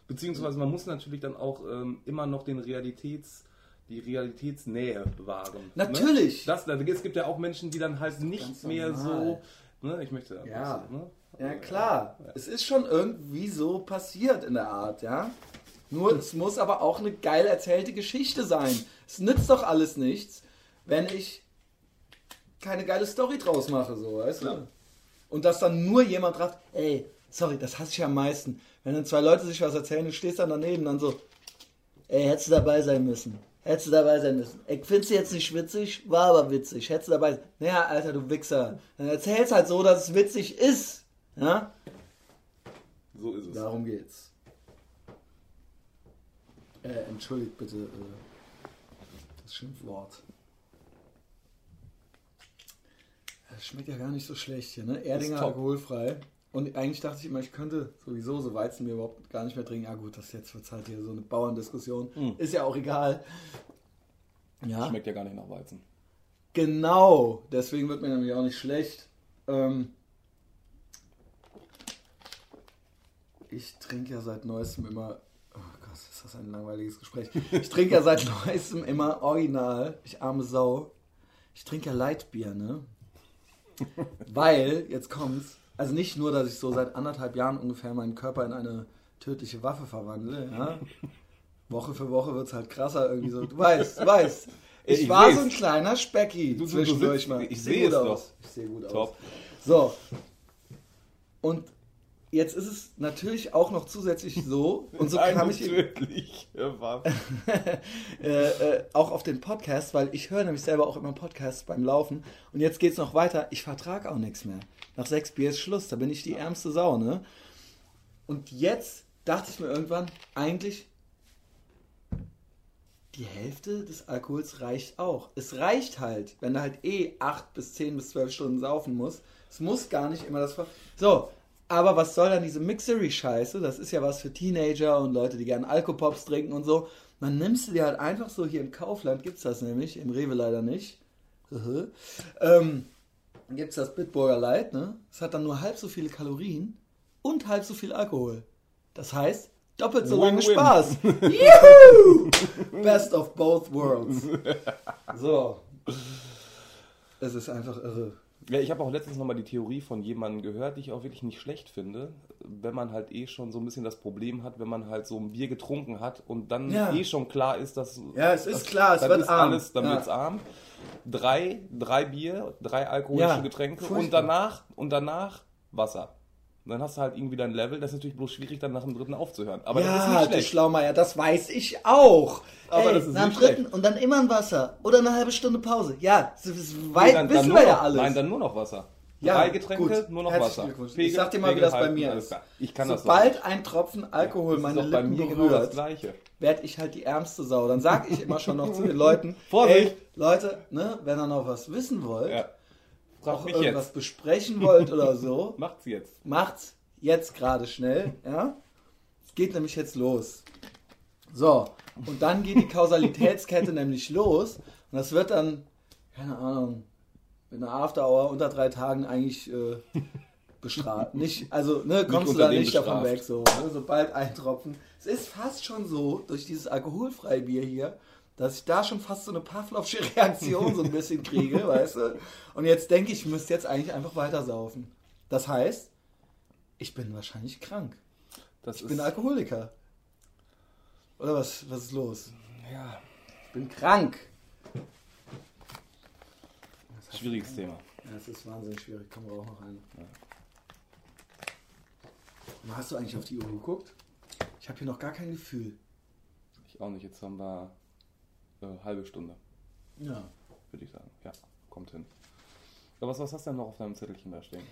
B: Beziehungsweise man muss natürlich dann auch ähm, immer noch den Realitäts die Realitätsnähe wahren. Ne?
A: Natürlich.
B: Ne? Das, es gibt ja auch Menschen, die dann halt nicht mehr normal. so. Ne? Ich möchte
A: ja. So, ne? Ja, klar. Ja. Es ist schon irgendwie so passiert in der Art, ja. Nur es muss aber auch eine geil erzählte Geschichte sein. Es nützt doch alles nichts, wenn ich keine geile Story draus mache, so, weißt du? Ja. Und dass dann nur jemand sagt, ey, sorry, das hasse ich am meisten. Wenn dann zwei Leute sich was erzählen, du stehst dann daneben, dann so, ey, hättest du dabei sein müssen. Hättest du dabei sein müssen. Ich find's jetzt nicht witzig, war aber witzig. Hättest du dabei sein Naja, Alter, du Wichser. Dann erzähl's halt so, dass es witzig ist. Ja?
B: So ist es.
A: Darum geht's. Äh, entschuldigt bitte äh, das Schimpfwort. Das schmeckt ja gar nicht so schlecht hier, ne? Erdinger alkoholfrei. Und eigentlich dachte ich immer, ich könnte sowieso so Weizen mir überhaupt gar nicht mehr trinken. Ja gut, das jetzt wird halt hier so eine Bauerndiskussion. Mhm. Ist ja auch egal.
B: Ja. Schmeckt ja gar nicht nach Weizen.
A: Genau, deswegen wird mir nämlich auch nicht schlecht. Ähm ich trinke ja seit neuestem immer. Ist das ein langweiliges Gespräch. Ich trinke ja seit neuestem immer original. Ich arme Sau. Ich trinke ja Leitbier, ne? Weil, jetzt kommt's, also nicht nur, dass ich so seit anderthalb Jahren ungefähr meinen Körper in eine tödliche Waffe verwandle, ja. Woche für Woche wird es halt krasser irgendwie so. Du weißt, du weißt. Ich, ich war weiß. so ein kleiner Specki du, zwischendurch mal.
B: Ich, ich sehe es aus.
A: Ich sehe gut Top. aus. So. Und Jetzt ist es natürlich auch noch zusätzlich so, und so kam ich äh, äh, auch auf den Podcast, weil ich höre nämlich selber auch immer Podcasts beim Laufen. Und jetzt geht es noch weiter. Ich vertrage auch nichts mehr. Nach sechs Bier ist Schluss. Da bin ich die ärmste Sau, ne? Und jetzt dachte ich mir irgendwann, eigentlich die Hälfte des Alkohols reicht auch. Es reicht halt, wenn du halt eh acht bis zehn bis zwölf Stunden saufen musst. Es muss gar nicht immer das. So, aber was soll dann diese Mixery-Scheiße? Das ist ja was für Teenager und Leute, die gerne Alkopops trinken und so. Dann nimmst du dir halt einfach so, hier im Kaufland gibt es das nämlich, im Rewe leider nicht. ähm, gibt es das Bitburger Light, ne? Es hat dann nur halb so viele Kalorien und halb so viel Alkohol. Das heißt, doppelt so lange Spaß. Juhu! Best of both worlds. So. Es ist einfach irre.
B: Ja, ich habe auch letztens nochmal die Theorie von jemandem gehört, die ich auch wirklich nicht schlecht finde, wenn man halt eh schon so ein bisschen das Problem hat, wenn man halt so ein Bier getrunken hat und dann ja. eh schon klar ist, dass...
A: Ja, es ist klar, es wird ist arm. Alles,
B: dann
A: ja.
B: es arm. Drei, drei Bier, drei alkoholische ja, Getränke furchtbar. und danach, und danach Wasser dann hast du halt irgendwie dein Level. Das ist natürlich bloß schwierig, dann nach dem dritten aufzuhören. Aber ja, das ist nicht schlecht.
A: Schlaumeier, das weiß ich auch. Aber Ey, das ist nach dem dritten schlecht. und dann immer ein Wasser oder eine halbe Stunde Pause. Ja, das, das nee, dann, wissen dann wir ja alles.
B: Nein, dann nur noch Wasser. Ja, Drei Getränke, gut. nur noch Wasser.
A: Pegel, ich sag dir mal, Pegel, wie das bei mir ist.
B: Ich kann
A: Sobald
B: das
A: ein Tropfen Alkohol meine Lippen genau berührt, genau werde ich halt die ärmste Sau. Dann sag ich immer schon noch zu den Leuten, Vorsicht! Ey, Leute, ne, wenn ihr noch was wissen wollt, ja. Auch irgendwas jetzt. besprechen wollt oder so,
B: macht's jetzt.
A: Macht's jetzt gerade schnell, ja. Es geht nämlich jetzt los. So, und dann geht die Kausalitätskette nämlich los und das wird dann, keine Ahnung, mit einer Afterhour unter drei Tagen eigentlich äh, bestraft. Nicht, also ne, kommst nicht du da nicht bestraft. davon weg, so, ne, sobald ein Tropfen. Es ist fast schon so, durch dieses alkoholfreie Bier hier, dass ich da schon fast so eine Pavlovsche Reaktion so ein bisschen kriege, weißt du? Und jetzt denke ich, ich müsste jetzt eigentlich einfach weiter saufen. Das heißt, ich bin wahrscheinlich krank. Das ich bin Alkoholiker. Oder was, was ist los?
B: Ja.
A: Ich bin krank.
B: Schwieriges Thema.
A: Ja, es ist wahnsinnig schwierig. Komm, wir auch noch rein. Ja. Hast du eigentlich auf die Uhr geguckt? Ich habe hier noch gar kein Gefühl.
B: Ich auch nicht. Jetzt haben wir äh, halbe Stunde.
A: Ja.
B: Würde ich sagen. Ja, kommt hin. Aber was, was hast du denn noch auf deinem Zettelchen da stehen?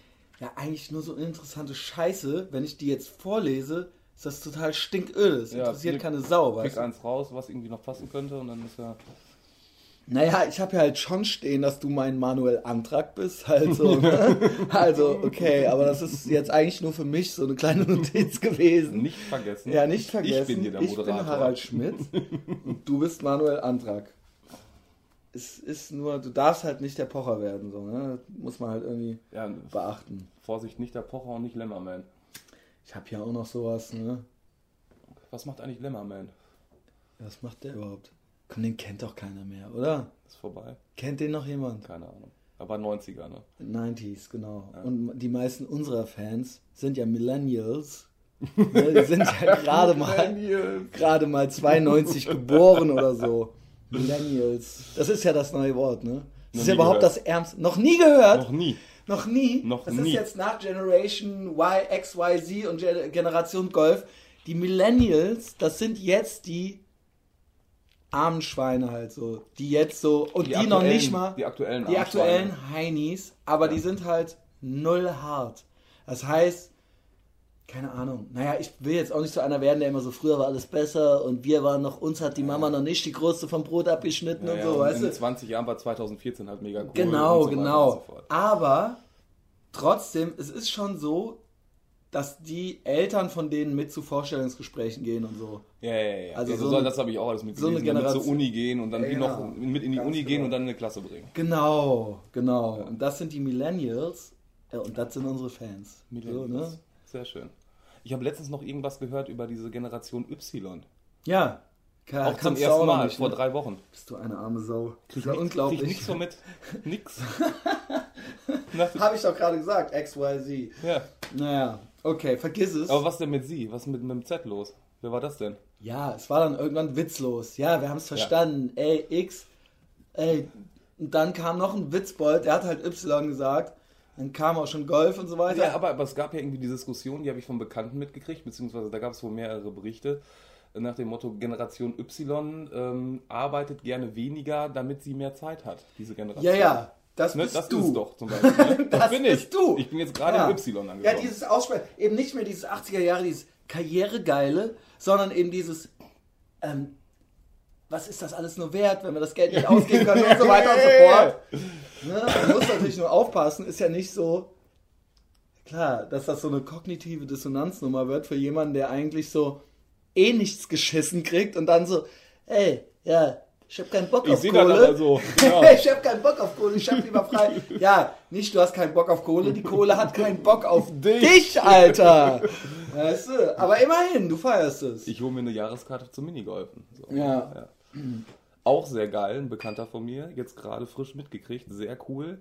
A: ja eigentlich nur so interessante Scheiße. Wenn ich die jetzt vorlese, ist das total stinköl. Das ja, interessiert keine Sau.
B: Pick eins raus, was irgendwie noch passen könnte und dann ist ja...
A: Naja, ich habe ja halt schon stehen, dass du mein Manuel Antrag bist. Also, ne? also, okay, aber das ist jetzt eigentlich nur für mich so eine kleine Notiz gewesen.
B: Nicht vergessen.
A: Ja, nicht vergessen.
B: Ich bin hier der
A: Moderator. Ich bin Harald Schmidt und du bist Manuel Antrag es ist nur, du darfst halt nicht der Pocher werden, so, ne? Muss man halt irgendwie ja, beachten.
B: Vorsicht, nicht der Pocher und nicht Lämmerman.
A: Ich habe ja auch noch sowas, ne?
B: Was macht eigentlich Lämmerman?
A: Was macht der überhaupt? Komm, den kennt doch keiner mehr, oder?
B: Ist vorbei.
A: Kennt den noch jemand?
B: Keine Ahnung. Aber 90er, ne?
A: 90s, genau. Ja. Und die meisten unserer Fans sind ja Millennials. ne? Die sind ja gerade mal, gerade mal 92 geboren oder so. Millennials. Das ist ja das neue Wort, ne? Das noch ist ja überhaupt gehört. das Ärmste. Noch nie gehört?
B: Noch nie.
A: Noch nie?
B: Noch
A: das
B: nie.
A: ist jetzt nach Generation Y, X, Y, Z und Generation Golf. Die Millennials, das sind jetzt die armen Schweine halt so, die jetzt so, und die, die noch nicht mal, die aktuellen, die aktuellen Heinis, aber ja. die sind halt null hart. Das heißt, keine Ahnung, naja, ich will jetzt auch nicht so einer werden, der immer so, früher war alles besser und wir waren noch, uns hat die Mama noch nicht die Größte vom Brot abgeschnitten ja, und so,
B: und weißt in du? In 20 Jahren war 2014 halt mega cool.
A: Genau, so genau. So aber trotzdem, es ist schon so, dass die Eltern von denen mit zu Vorstellungsgesprächen gehen und so.
B: Ja, ja, ja. Also, so, so das habe ich auch alles mitgelesen. So eine Generation, mit zur Uni gehen und dann ja, noch mit in die Uni gehen genau. und dann eine Klasse bringen.
A: Genau, genau. Ja. Und das sind die Millennials und das sind unsere Fans.
B: Millennials. So, ne? Sehr schön. Ich habe letztens noch irgendwas gehört über diese Generation Y.
A: Ja.
B: Kann, auch zum ersten Mal, nicht, vor ne? drei Wochen.
A: Bist du eine arme Sau.
B: Krieg ja unglaublich. Krieg nichts so mit. Nix.
A: Habe ich doch gerade gesagt, XYZ.
B: Ja.
A: Naja, okay, vergiss es.
B: Aber was denn mit sie? Was ist mit, mit dem Z los? Wer war das denn?
A: Ja, es war dann irgendwann witzlos. Ja, wir haben es verstanden. Ja. Ey, X. Ey, und dann kam noch ein Witzbold, der hat halt Y gesagt. Dann kam auch schon Golf und so weiter.
B: Ja, aber, aber es gab ja irgendwie die Diskussion, die habe ich von Bekannten mitgekriegt, beziehungsweise da gab es wohl mehrere Berichte nach dem Motto Generation Y ähm, arbeitet gerne weniger, damit sie mehr Zeit hat, diese Generation.
A: Ja, ja, das ne, bist
B: das
A: du.
B: ist doch zum Beispiel. Ne? Das,
A: das bin ich. du.
B: Ich bin jetzt gerade ja. im Y angekommen.
A: Ja, dieses Aussprechen, eben nicht mehr dieses 80er Jahre, dieses Karrieregeile, sondern eben dieses, ähm, was ist das alles nur wert, wenn wir das Geld nicht ausgeben können und so weiter und so fort. Ne? Man muss natürlich nur aufpassen, ist ja nicht so, klar, dass das so eine kognitive Dissonanznummer wird für jemanden, der eigentlich so eh nichts geschissen kriegt und dann so, ey, ja, ich hab keinen Bock ich auf Kohle. Also, genau. ich hab keinen Bock auf Kohle, ich hab lieber frei. ja, nicht du hast keinen Bock auf Kohle, die Kohle hat keinen Bock auf dich, dich Alter. Weißt du? Aber immerhin, du feierst es.
B: Ich hole mir eine Jahreskarte zum Minigolfen.
A: So. Ja. ja.
B: Auch sehr geil, ein Bekannter von mir, jetzt gerade frisch mitgekriegt, sehr cool.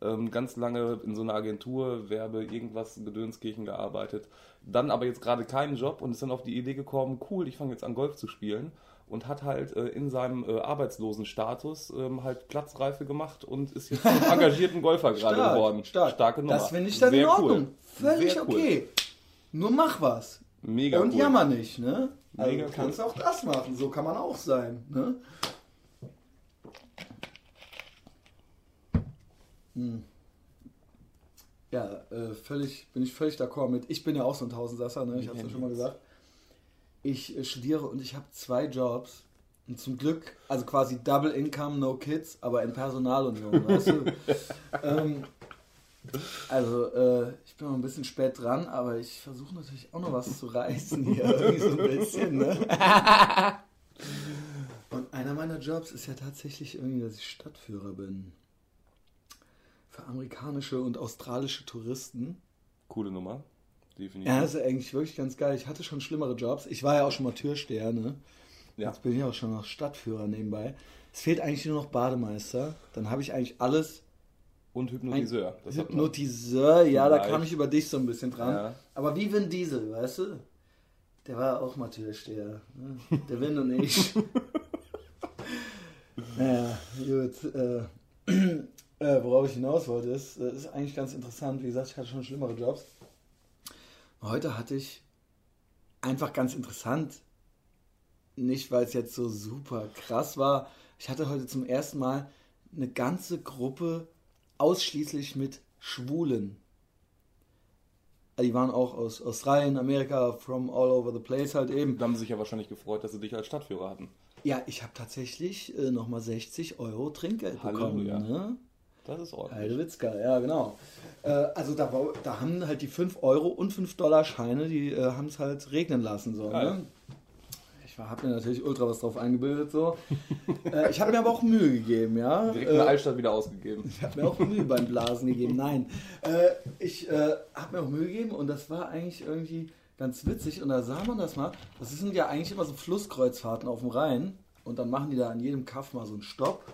B: Ähm, ganz lange in so einer Agentur, Werbe, irgendwas, Gedönskirchen gearbeitet. Dann aber jetzt gerade keinen Job und ist dann auf die Idee gekommen, cool, ich fange jetzt an Golf zu spielen und hat halt äh, in seinem äh, Arbeitslosenstatus ähm, halt Platzreife gemacht und ist jetzt zum engagierten Golfer gerade geworden.
A: Stark. Starke Nummer. Das finde ich dann Sehr in Ordnung. Cool. Völlig Sehr okay. Nur mach was.
B: Mega
A: Und cool. jammer nicht, ne? Also Mega kannst cool. auch das machen. So kann man auch sein, ne? Hm. Ja, äh, völlig, bin ich völlig d'accord mit. Ich bin ja auch so ein Tausendsasser, ne? Ich habe es ja schon mal gesagt ich äh, studiere und ich habe zwei Jobs. Und zum Glück, also quasi Double Income, No Kids, aber in Personalunion, weißt du? ähm, also, äh, ich bin noch ein bisschen spät dran, aber ich versuche natürlich auch noch was zu reißen hier. Irgendwie so ein bisschen, ne? Und einer meiner Jobs ist ja tatsächlich irgendwie, dass ich Stadtführer bin. Für amerikanische und australische Touristen.
B: Coole Nummer
A: definitiv. Ja, das ist eigentlich wirklich ganz geil. Ich hatte schon schlimmere Jobs. Ich war ja auch schon mal Türsteher, ne? Ja. Jetzt bin ich auch schon noch Stadtführer nebenbei. Es fehlt eigentlich nur noch Bademeister. Dann habe ich eigentlich alles.
B: Und Hypnotiseur.
A: Das Hypnotiseur, ja, da kam ich über dich so ein bisschen dran. Ja. Aber wie Vin Diesel, weißt du? Der war auch mal Türsteher. Ne? Der Vin und ich. naja, gut. Äh, äh, worauf ich hinaus wollte, ist, äh, ist eigentlich ganz interessant. Wie gesagt, ich hatte schon schlimmere Jobs. Heute hatte ich einfach ganz interessant, nicht weil es jetzt so super krass war, ich hatte heute zum ersten Mal eine ganze Gruppe ausschließlich mit Schwulen. Die waren auch aus Australien, Amerika, from all over the place halt eben.
B: Da haben sie sich ja wahrscheinlich gefreut, dass sie dich als Stadtführer hatten.
A: Ja, ich habe tatsächlich äh, nochmal 60 Euro Trinkgeld Halleluja. bekommen. Ne?
B: Das ist ordentlich.
A: Heidewitzka, ja, genau. Äh, also da, da haben halt die 5 Euro und 5 Dollar Scheine, die äh, haben es halt regnen lassen. So, ne? Ich habe mir natürlich ultra was drauf eingebildet. So. äh, ich habe mir aber auch Mühe gegeben, ja.
B: Direkt in der äh, Altstadt wieder ausgegeben.
A: Ich habe mir auch Mühe beim Blasen gegeben. Nein, äh, ich äh, habe mir auch Mühe gegeben und das war eigentlich irgendwie ganz witzig. Und da sah man das mal. Das sind ja eigentlich immer so Flusskreuzfahrten auf dem Rhein. Und dann machen die da an jedem Kaff mal so einen Stopp.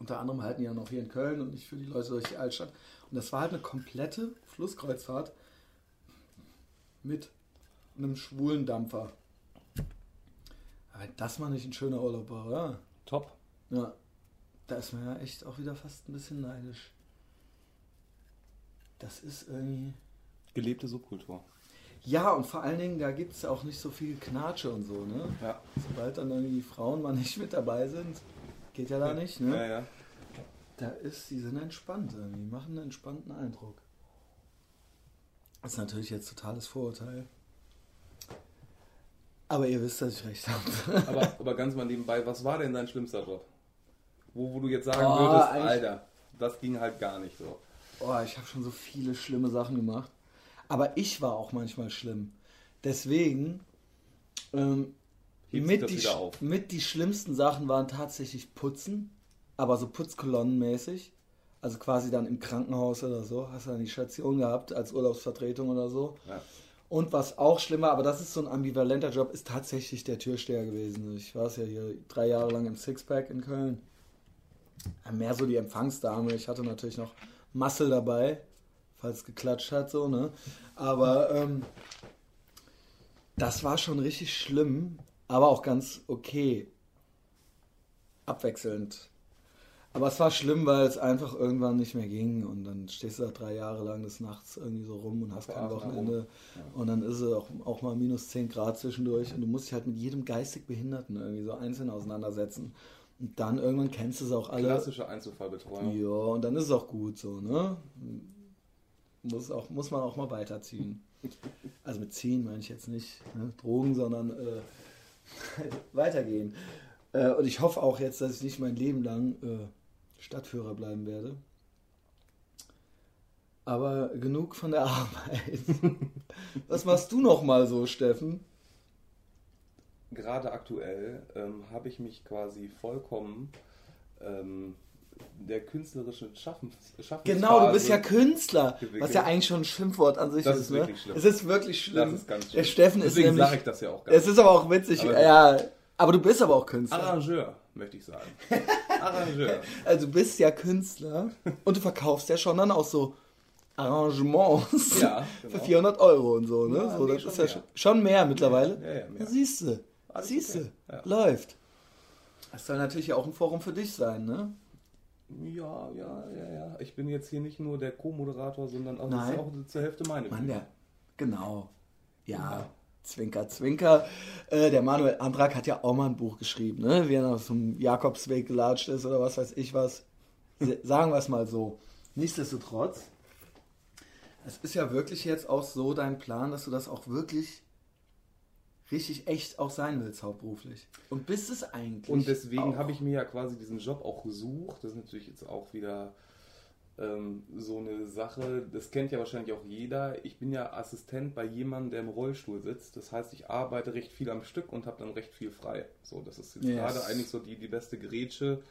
A: Unter anderem halten die ja noch hier in Köln und nicht für die Leute durch die Altstadt. Und das war halt eine komplette Flusskreuzfahrt mit einem schwulen Dampfer. Aber das mal nicht ein schöner Urlaub war, oder?
B: Top.
A: Ja. Da ist man ja echt auch wieder fast ein bisschen neidisch. Das ist irgendwie.
B: Gelebte Subkultur.
A: Ja, und vor allen Dingen, da gibt es auch nicht so viel Knatsche und so, ne? Ja. Sobald dann irgendwie die Frauen mal nicht mit dabei sind, geht ja da nicht, ne?
B: Ja, ja.
A: Da ist, die sind entspannt irgendwie, machen einen entspannten Eindruck. Das ist natürlich jetzt totales Vorurteil. Aber ihr wisst, dass ich recht habe.
B: aber, aber ganz mal nebenbei, was war denn dein schlimmster Job? Wo, wo du jetzt sagen oh, würdest, Alter, das ging halt gar nicht so.
A: Oh, ich habe schon so viele schlimme Sachen gemacht. Aber ich war auch manchmal schlimm. Deswegen, ähm, mit, die, mit die schlimmsten Sachen waren tatsächlich Putzen, aber so Putzkolonnenmäßig. Also quasi dann im Krankenhaus oder so. Hast du dann die Station gehabt als Urlaubsvertretung oder so. Ja. Und was auch schlimmer, aber das ist so ein ambivalenter Job, ist tatsächlich der Türsteher gewesen. Ich war es ja hier drei Jahre lang im Sixpack in Köln. Mehr so die Empfangsdame. Ich hatte natürlich noch Muscle dabei, falls es geklatscht hat, so, ne? Aber ähm, das war schon richtig schlimm, aber auch ganz okay. Abwechselnd. Aber es war schlimm, weil es einfach irgendwann nicht mehr ging und dann stehst du da drei Jahre lang des Nachts irgendwie so rum und hast kein Wochenende und dann ist es auch, auch mal minus 10 Grad zwischendurch und du musst dich halt mit jedem geistig Behinderten irgendwie so einzeln auseinandersetzen. Und dann irgendwann kennst du es auch alle.
B: Klassische Einzelfallbetreuung.
A: Ja, und dann ist es auch gut so, ne? Muss, auch, muss man auch mal weiterziehen. Also mit ziehen meine ich jetzt nicht ne? Drogen, sondern äh, weitergehen. Äh, und ich hoffe auch jetzt, dass ich nicht mein Leben lang äh, Stadtführer bleiben werde. Aber genug von der Arbeit. Was machst du noch mal so, Steffen?
B: gerade aktuell ähm, habe ich mich quasi vollkommen ähm, der künstlerischen Schaffens
A: Schaffensphase Genau, du bist ja Künstler, gewickelt. was ja eigentlich schon ein Schimpfwort an sich
B: das
A: ist.
B: ist wirklich ne? schlimm.
A: Es ist wirklich schlimm.
B: Das ist ganz schlimm.
A: Der Steffen
B: Deswegen
A: ist nämlich,
B: sage ich das ja auch gar
A: Es ist aber auch witzig, aber ja. Aber du bist aber auch Künstler.
B: Arrangeur, möchte ich sagen. Arrangeur.
A: Also du bist ja Künstler und du verkaufst ja schon dann auch so Arrangements
B: ja,
A: genau. für 400 Euro und so. Ne? Ja, so, nee, das ist ja schon, schon mehr mittlerweile.
B: Ja, ja, mehr.
A: Siehst du. Siehst du, okay. ja. läuft. Das soll natürlich auch ein Forum für dich sein, ne?
B: Ja, ja, ja, ja. Ich bin jetzt hier nicht nur der Co-Moderator, sondern auch, ist auch zur Hälfte meine
A: Mann, der, Genau. Ja, ja. Zwinker, Zwinker. Äh, der Manuel Andrak hat ja auch mal ein Buch geschrieben, ne? wie er auf so einem Jakobsweg gelatscht ist oder was weiß ich was. Sagen wir es mal so. Nichtsdestotrotz, es ist ja wirklich jetzt auch so dein Plan, dass du das auch wirklich richtig echt auch sein willst, hauptberuflich. Und bist es eigentlich.
B: Und deswegen habe ich mir ja quasi diesen Job auch gesucht. Das ist natürlich jetzt auch wieder ähm, so eine Sache. Das kennt ja wahrscheinlich auch jeder. Ich bin ja Assistent bei jemandem, der im Rollstuhl sitzt. Das heißt, ich arbeite recht viel am Stück und habe dann recht viel frei. So, das ist jetzt yes. gerade eigentlich so die, die beste Grätsche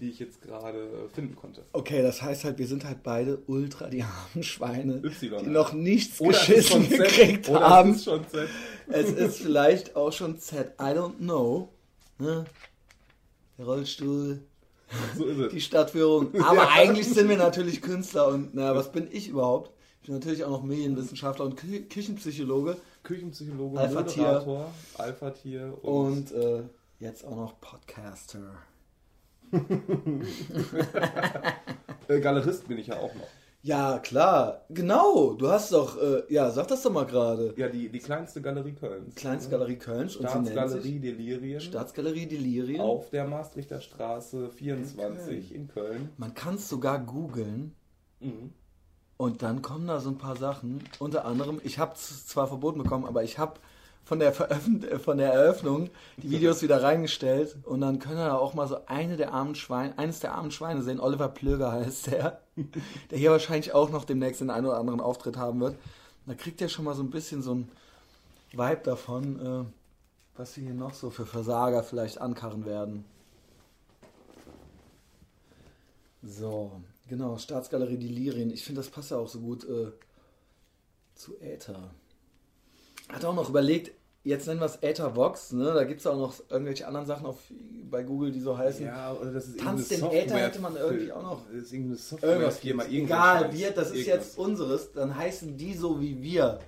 B: die ich jetzt gerade äh, finden konnte.
A: Okay, das heißt halt, wir sind halt beide ultra die armen Schweine,
B: y,
A: die noch nichts oder geschissen gekriegt
B: oder
A: haben.
B: Es ist schon Z.
A: Es ist vielleicht auch schon Z. I don't know. Ne? Der Rollstuhl.
B: So ist es.
A: Die Stadtführung. Aber eigentlich sind wir natürlich Künstler und na, was bin ich überhaupt? Ich bin natürlich auch noch Medienwissenschaftler und Kü Küchenpsychologe.
B: Küchenpsychologe,
A: Alpha-Tier.
B: Moderator, Alpha-Tier
A: und, und äh, jetzt auch noch Podcaster.
B: Äh, Galerist bin ich ja auch noch.
A: Ja, klar. Genau. Du hast doch, äh, ja, sag das doch mal gerade.
B: Ja, die, die kleinste Galerie Kölns.
A: Kleinste Galerie Kölns.
B: Staatsgalerie Delirien.
A: Staatsgalerie Delirien.
B: Auf der Maastrichter Straße 24 in Köln. In Köln.
A: Man kann es sogar googeln.
B: Mhm.
A: Und dann kommen da so ein paar Sachen. Unter anderem, ich habe es zwar verboten bekommen, aber ich habe von der, Veröffent von der Eröffnung die Videos wieder reingestellt und dann können wir auch mal so eine der armen Schweine, eines der armen Schweine sehen. Oliver Plöger heißt der, der hier wahrscheinlich auch noch demnächst den einen oder anderen Auftritt haben wird. Da kriegt ihr schon mal so ein bisschen so ein Vibe davon, äh, was sie hier noch so für Versager vielleicht ankarren werden. So, genau, Staatsgalerie Delirien. Ich finde, das passt ja auch so gut äh, zu Äther. Hat auch noch überlegt, jetzt nennen wir es Ethervox, ne? Da gibt es auch noch irgendwelche anderen Sachen auf, bei Google, die so heißen.
B: Ja, oder das ist
A: Tanz den Äther hätte man irgendwie auch noch.
B: Das ist irgendeine Software-Firma.
A: Egal, wir, das ist jetzt unseres, dann heißen die so wie wir.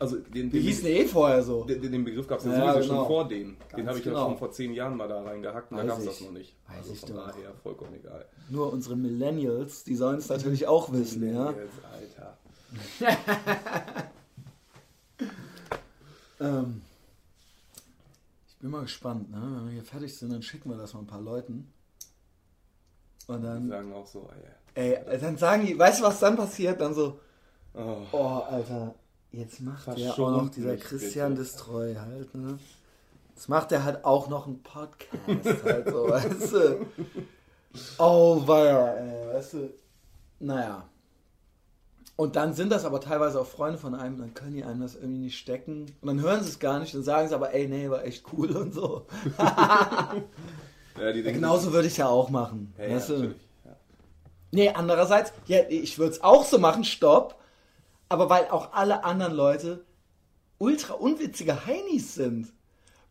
B: Also den,
A: wir hießen eh vorher so.
B: Den, den Begriff gab es ja, ja sowieso genau. schon vor denen. Den habe ich genau. ja schon vor zehn Jahren mal da reingehackt und da gab es das noch nicht.
A: Weiß also ich
B: von
A: doch.
B: daher vollkommen egal.
A: Nur unsere Millennials, die sollen es natürlich auch wissen,
B: Millennials,
A: ja.
B: Alter.
A: Ähm, ich bin mal gespannt, ne? Wenn wir hier fertig sind, dann schicken wir das mal ein paar Leuten. Und dann.
B: Die sagen auch so,
A: ey. Ey, dann sagen die, weißt du, was dann passiert? Dann so, oh, oh Alter, jetzt macht der auch noch dieser Christian bitte. Destroy halt, ne? Jetzt macht er halt auch noch einen Podcast, halt so, weißt du? Oh, weia, ey, weißt du? Naja. Und dann sind das aber teilweise auch Freunde von einem, dann können die einem das irgendwie nicht stecken. Und dann hören sie es gar nicht, dann sagen sie aber, ey, nee, war echt cool und so. ja, genauso würde ich ja auch machen. Ja, weißt? Ja. Nee, andererseits, ja, ich würde es auch so machen, stopp. Aber weil auch alle anderen Leute ultra unwitzige Heinis sind.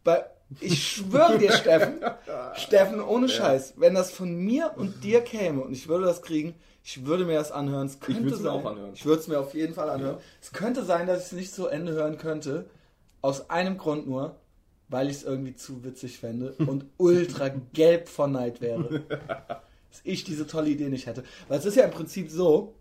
A: Weil ich schwöre dir, Steffen, Steffen, ohne Scheiß, wenn das von mir und dir käme und ich würde das kriegen, ich würde mir das anhören. Es könnte ich sein, mir auch anhören. Ich würde es mir auf jeden Fall anhören. Ja. Es könnte sein, dass ich es nicht zu Ende hören könnte. Aus einem Grund nur, weil ich es irgendwie zu witzig fände und ultra gelb von Neid wäre. dass ich diese tolle Idee nicht hätte. Weil es ist ja im Prinzip so,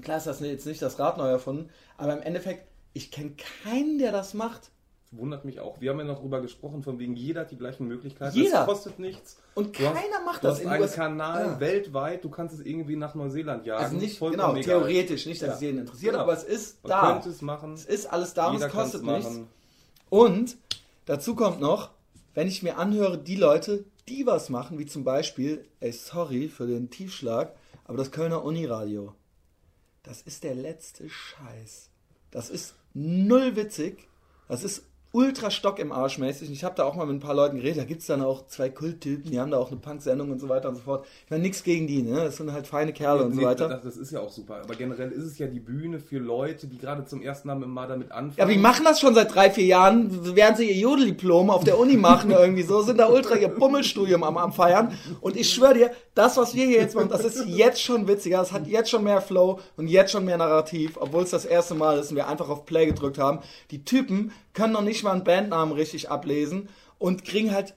A: klar ist das jetzt nicht das Rad neu erfunden, aber im Endeffekt, ich kenne keinen, der das macht
B: wundert mich auch. Wir haben ja noch drüber gesprochen, von wegen jeder hat die gleichen Möglichkeiten.
A: Jeder.
B: Es kostet nichts.
A: Und keiner
B: hast,
A: macht
B: du das. Du hast einen Kanal ja. weltweit, du kannst es irgendwie nach Neuseeland jagen.
A: Also nicht, genau, egal. theoretisch, nicht, dass ja. es jeden interessiert, genau. aber es ist Man da.
B: es machen.
A: Es ist alles da und es kostet nichts. Und dazu kommt noch, wenn ich mir anhöre, die Leute, die was machen, wie zum Beispiel, ey, sorry für den Tiefschlag, aber das Kölner Uniradio, das ist der letzte Scheiß. Das ist null witzig. Das ist ultra Stock im Arsch mäßig. Ich habe da auch mal mit ein paar Leuten geredet. Da gibt es dann auch zwei Kulttypen, die haben da auch eine Punk-Sendung und so weiter und so fort. Ich meine, nichts gegen die, ne? Das sind halt feine Kerle nee, und so nee, weiter.
B: Das, das, ist ja auch super. Aber generell ist es ja die Bühne für Leute, die gerade zum ersten Mal damit anfangen.
A: Ja, aber die machen das schon seit drei, vier Jahren, während sie ihr Jodeldiplom auf der Uni machen irgendwie so, sind da ultra ihr Bummelstudium am, am Feiern. Und ich schwöre dir, das, was wir hier jetzt machen, das ist jetzt schon witziger. Es hat jetzt schon mehr Flow und jetzt schon mehr Narrativ, obwohl es das erste Mal ist und wir einfach auf Play gedrückt haben. Die Typen können noch nicht mal einen Bandnamen richtig ablesen und kriegen halt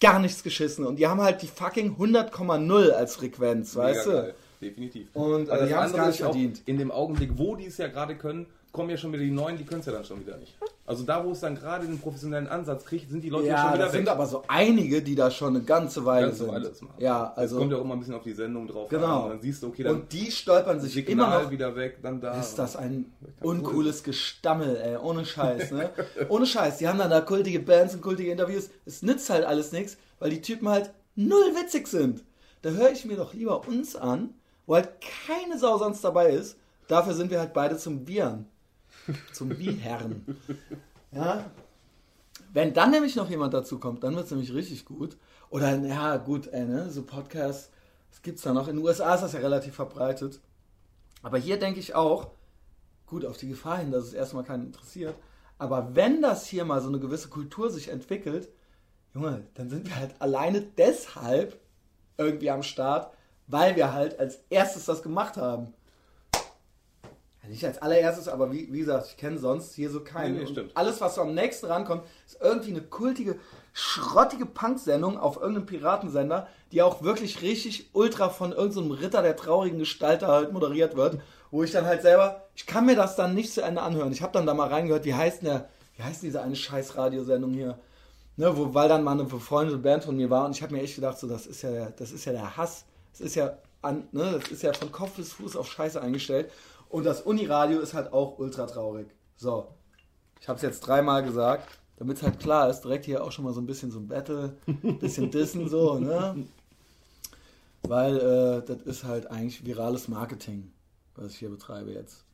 A: gar nichts geschissen. Und die haben halt die fucking 100,0 als Frequenz, weißt Mega du? Geil.
B: Definitiv.
A: Und also die haben es gar nicht verdient.
B: In dem Augenblick, wo die es ja gerade können, kommen ja schon wieder die Neuen, die können es ja dann schon wieder nicht. Also da, wo es dann gerade den professionellen Ansatz kriegt, sind die Leute ja, schon wieder
A: das weg. sind aber so einige, die da schon eine ganze Weile ganze
B: sind.
A: Weile
B: machen.
A: Ja, also
B: es kommt ja auch immer ein bisschen auf die Sendung drauf
A: genau.
B: an. Und dann siehst du, okay, dann
A: und die stolpern sich Signal immer noch
B: wieder weg, dann da.
A: Ist das ein uncooles cool. Gestammel, ey, ohne Scheiß, ne? ohne Scheiß. Die haben dann da kultige Bands und kultige Interviews. Es nützt halt alles nichts, weil die Typen halt null witzig sind. Da höre ich mir doch lieber uns an, wo halt keine Sau sonst dabei ist. Dafür sind wir halt beide zum Viren. Zum Wie-Herren. Ja? Wenn dann nämlich noch jemand dazu kommt, dann wird es nämlich richtig gut. Oder, ja, gut, ey, ne? so Podcasts, das gibt es da noch. In den USA ist das ja relativ verbreitet. Aber hier denke ich auch, gut, auf die Gefahr hin, dass es erstmal keinen interessiert. Aber wenn das hier mal so eine gewisse Kultur sich entwickelt, Junge, dann sind wir halt alleine deshalb irgendwie am Start, weil wir halt als erstes das gemacht haben. Nicht als allererstes, aber wie, wie gesagt, ich kenne sonst hier so keinen. Nee, nee, alles, was so am nächsten rankommt, ist irgendwie eine kultige, schrottige Punk-Sendung auf irgendeinem Piratensender, die auch wirklich richtig ultra von irgendeinem so Ritter der traurigen Gestalter halt moderiert wird, wo ich dann halt selber, ich kann mir das dann nicht zu Ende anhören. Ich habe dann da mal reingehört, wie heißt denn der, wie heißt diese eine scheiß Radiosendung hier? Ne, wo, weil dann mal eine befreundete Band von mir war und ich habe mir echt gedacht, so, das ist ja der, das ist ja der Hass. Das ist ja an, ne, das ist ja von Kopf bis Fuß auf Scheiße eingestellt. Und das Uniradio ist halt auch ultra traurig. So. Ich habe es jetzt dreimal gesagt, damit es halt klar ist, direkt hier auch schon mal so ein bisschen so ein Battle, ein bisschen Dissen so, ne? Weil äh, das ist halt eigentlich virales Marketing, was ich hier betreibe jetzt.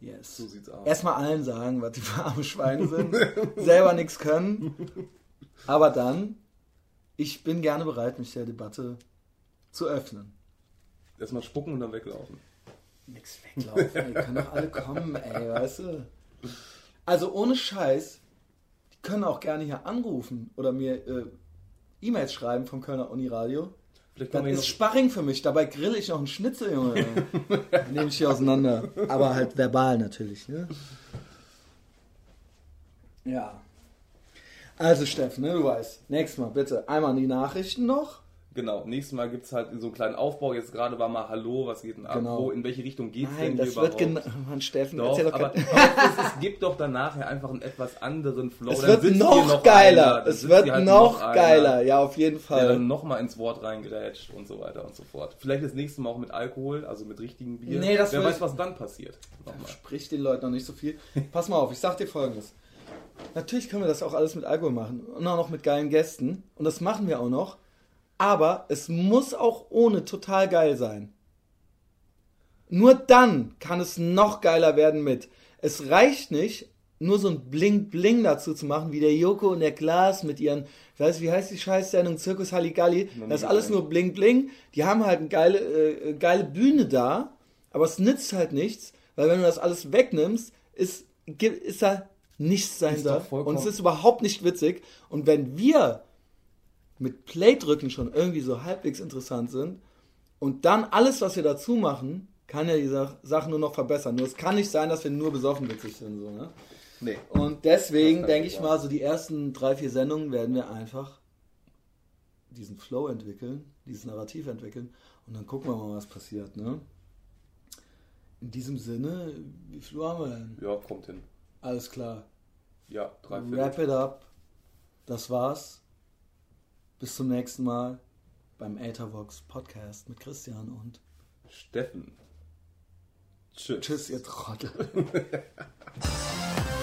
A: Yes.
B: So sieht's aus.
A: Erstmal allen sagen, was die für arme Schweine sind, selber nichts können. Aber dann, ich bin gerne bereit, mich der Debatte zu öffnen.
B: Erstmal spucken und dann weglaufen
A: nix weglaufen. die können doch alle kommen, ey, weißt du? Also ohne Scheiß, die können auch gerne hier anrufen oder mir äh, E-Mails schreiben vom Kölner Uniradio. Das ist Sparring für mich. Dabei grille ich noch einen Schnitzel, Junge. Nehme ich hier auseinander. Aber halt verbal natürlich, ne? Ja. Also, Steffen, ne, du weißt. Nächstes Mal bitte einmal die Nachrichten noch.
B: Genau, nächstes Mal gibt es halt so einen kleinen Aufbau. Jetzt gerade war mal Hallo, was geht denn ab? Genau. Wo, in welche Richtung geht es denn das hier wird überhaupt? Mann, Steffen, doch, doch aber, aber es, es, gibt doch danach ja einfach einen etwas anderen Flow.
A: Es wird noch, noch geiler. Es wird halt noch, noch geiler, einer, ja, auf jeden Fall. Der
B: dann nochmal ins Wort reingerätscht und so weiter und so fort. Vielleicht das nächste Mal auch mit Alkohol, also mit richtigen Bier. Nee, das Wer weiß, was dann passiert.
A: Sprich den Leuten noch nicht so viel. Pass mal auf, ich sag dir folgendes. Natürlich können wir das auch alles mit Alkohol machen und auch noch mit geilen Gästen. Und das machen wir auch noch. Aber es muss auch ohne total geil sein. Nur dann kann es noch geiler werden mit. Es reicht nicht, nur so ein Bling-Bling dazu zu machen, wie der Joko und der Glas mit ihren, ich weiß, wie heißt die Scheißsendung, Zirkus Halligalli. Das ist alles nur Bling-Bling. Die haben halt eine geile, äh, geile Bühne da, aber es nützt halt nichts, weil wenn du das alles wegnimmst, ist, ist da nichts sein darf. Und es ist überhaupt nicht witzig. Und wenn wir mit Play-Drücken schon irgendwie so halbwegs interessant sind und dann alles, was wir dazu machen, kann ja die Sache nur noch verbessern. Nur es kann nicht sein, dass wir nur besoffen witzig sind. So, ne? Nee. Und deswegen denke ich mal, so die ersten drei, vier Sendungen werden wir einfach diesen Flow entwickeln, dieses Narrativ entwickeln und dann gucken wir mal, was passiert. Ne? In diesem Sinne, wie viel haben wir denn?
B: Ja, kommt hin.
A: Alles klar.
B: Ja,
A: drei, vier. Wrap it up. Das war's. Bis zum nächsten Mal beim Aethervox Podcast mit Christian und
B: Steffen.
A: Tschüss. Tschüss, ihr Trottel.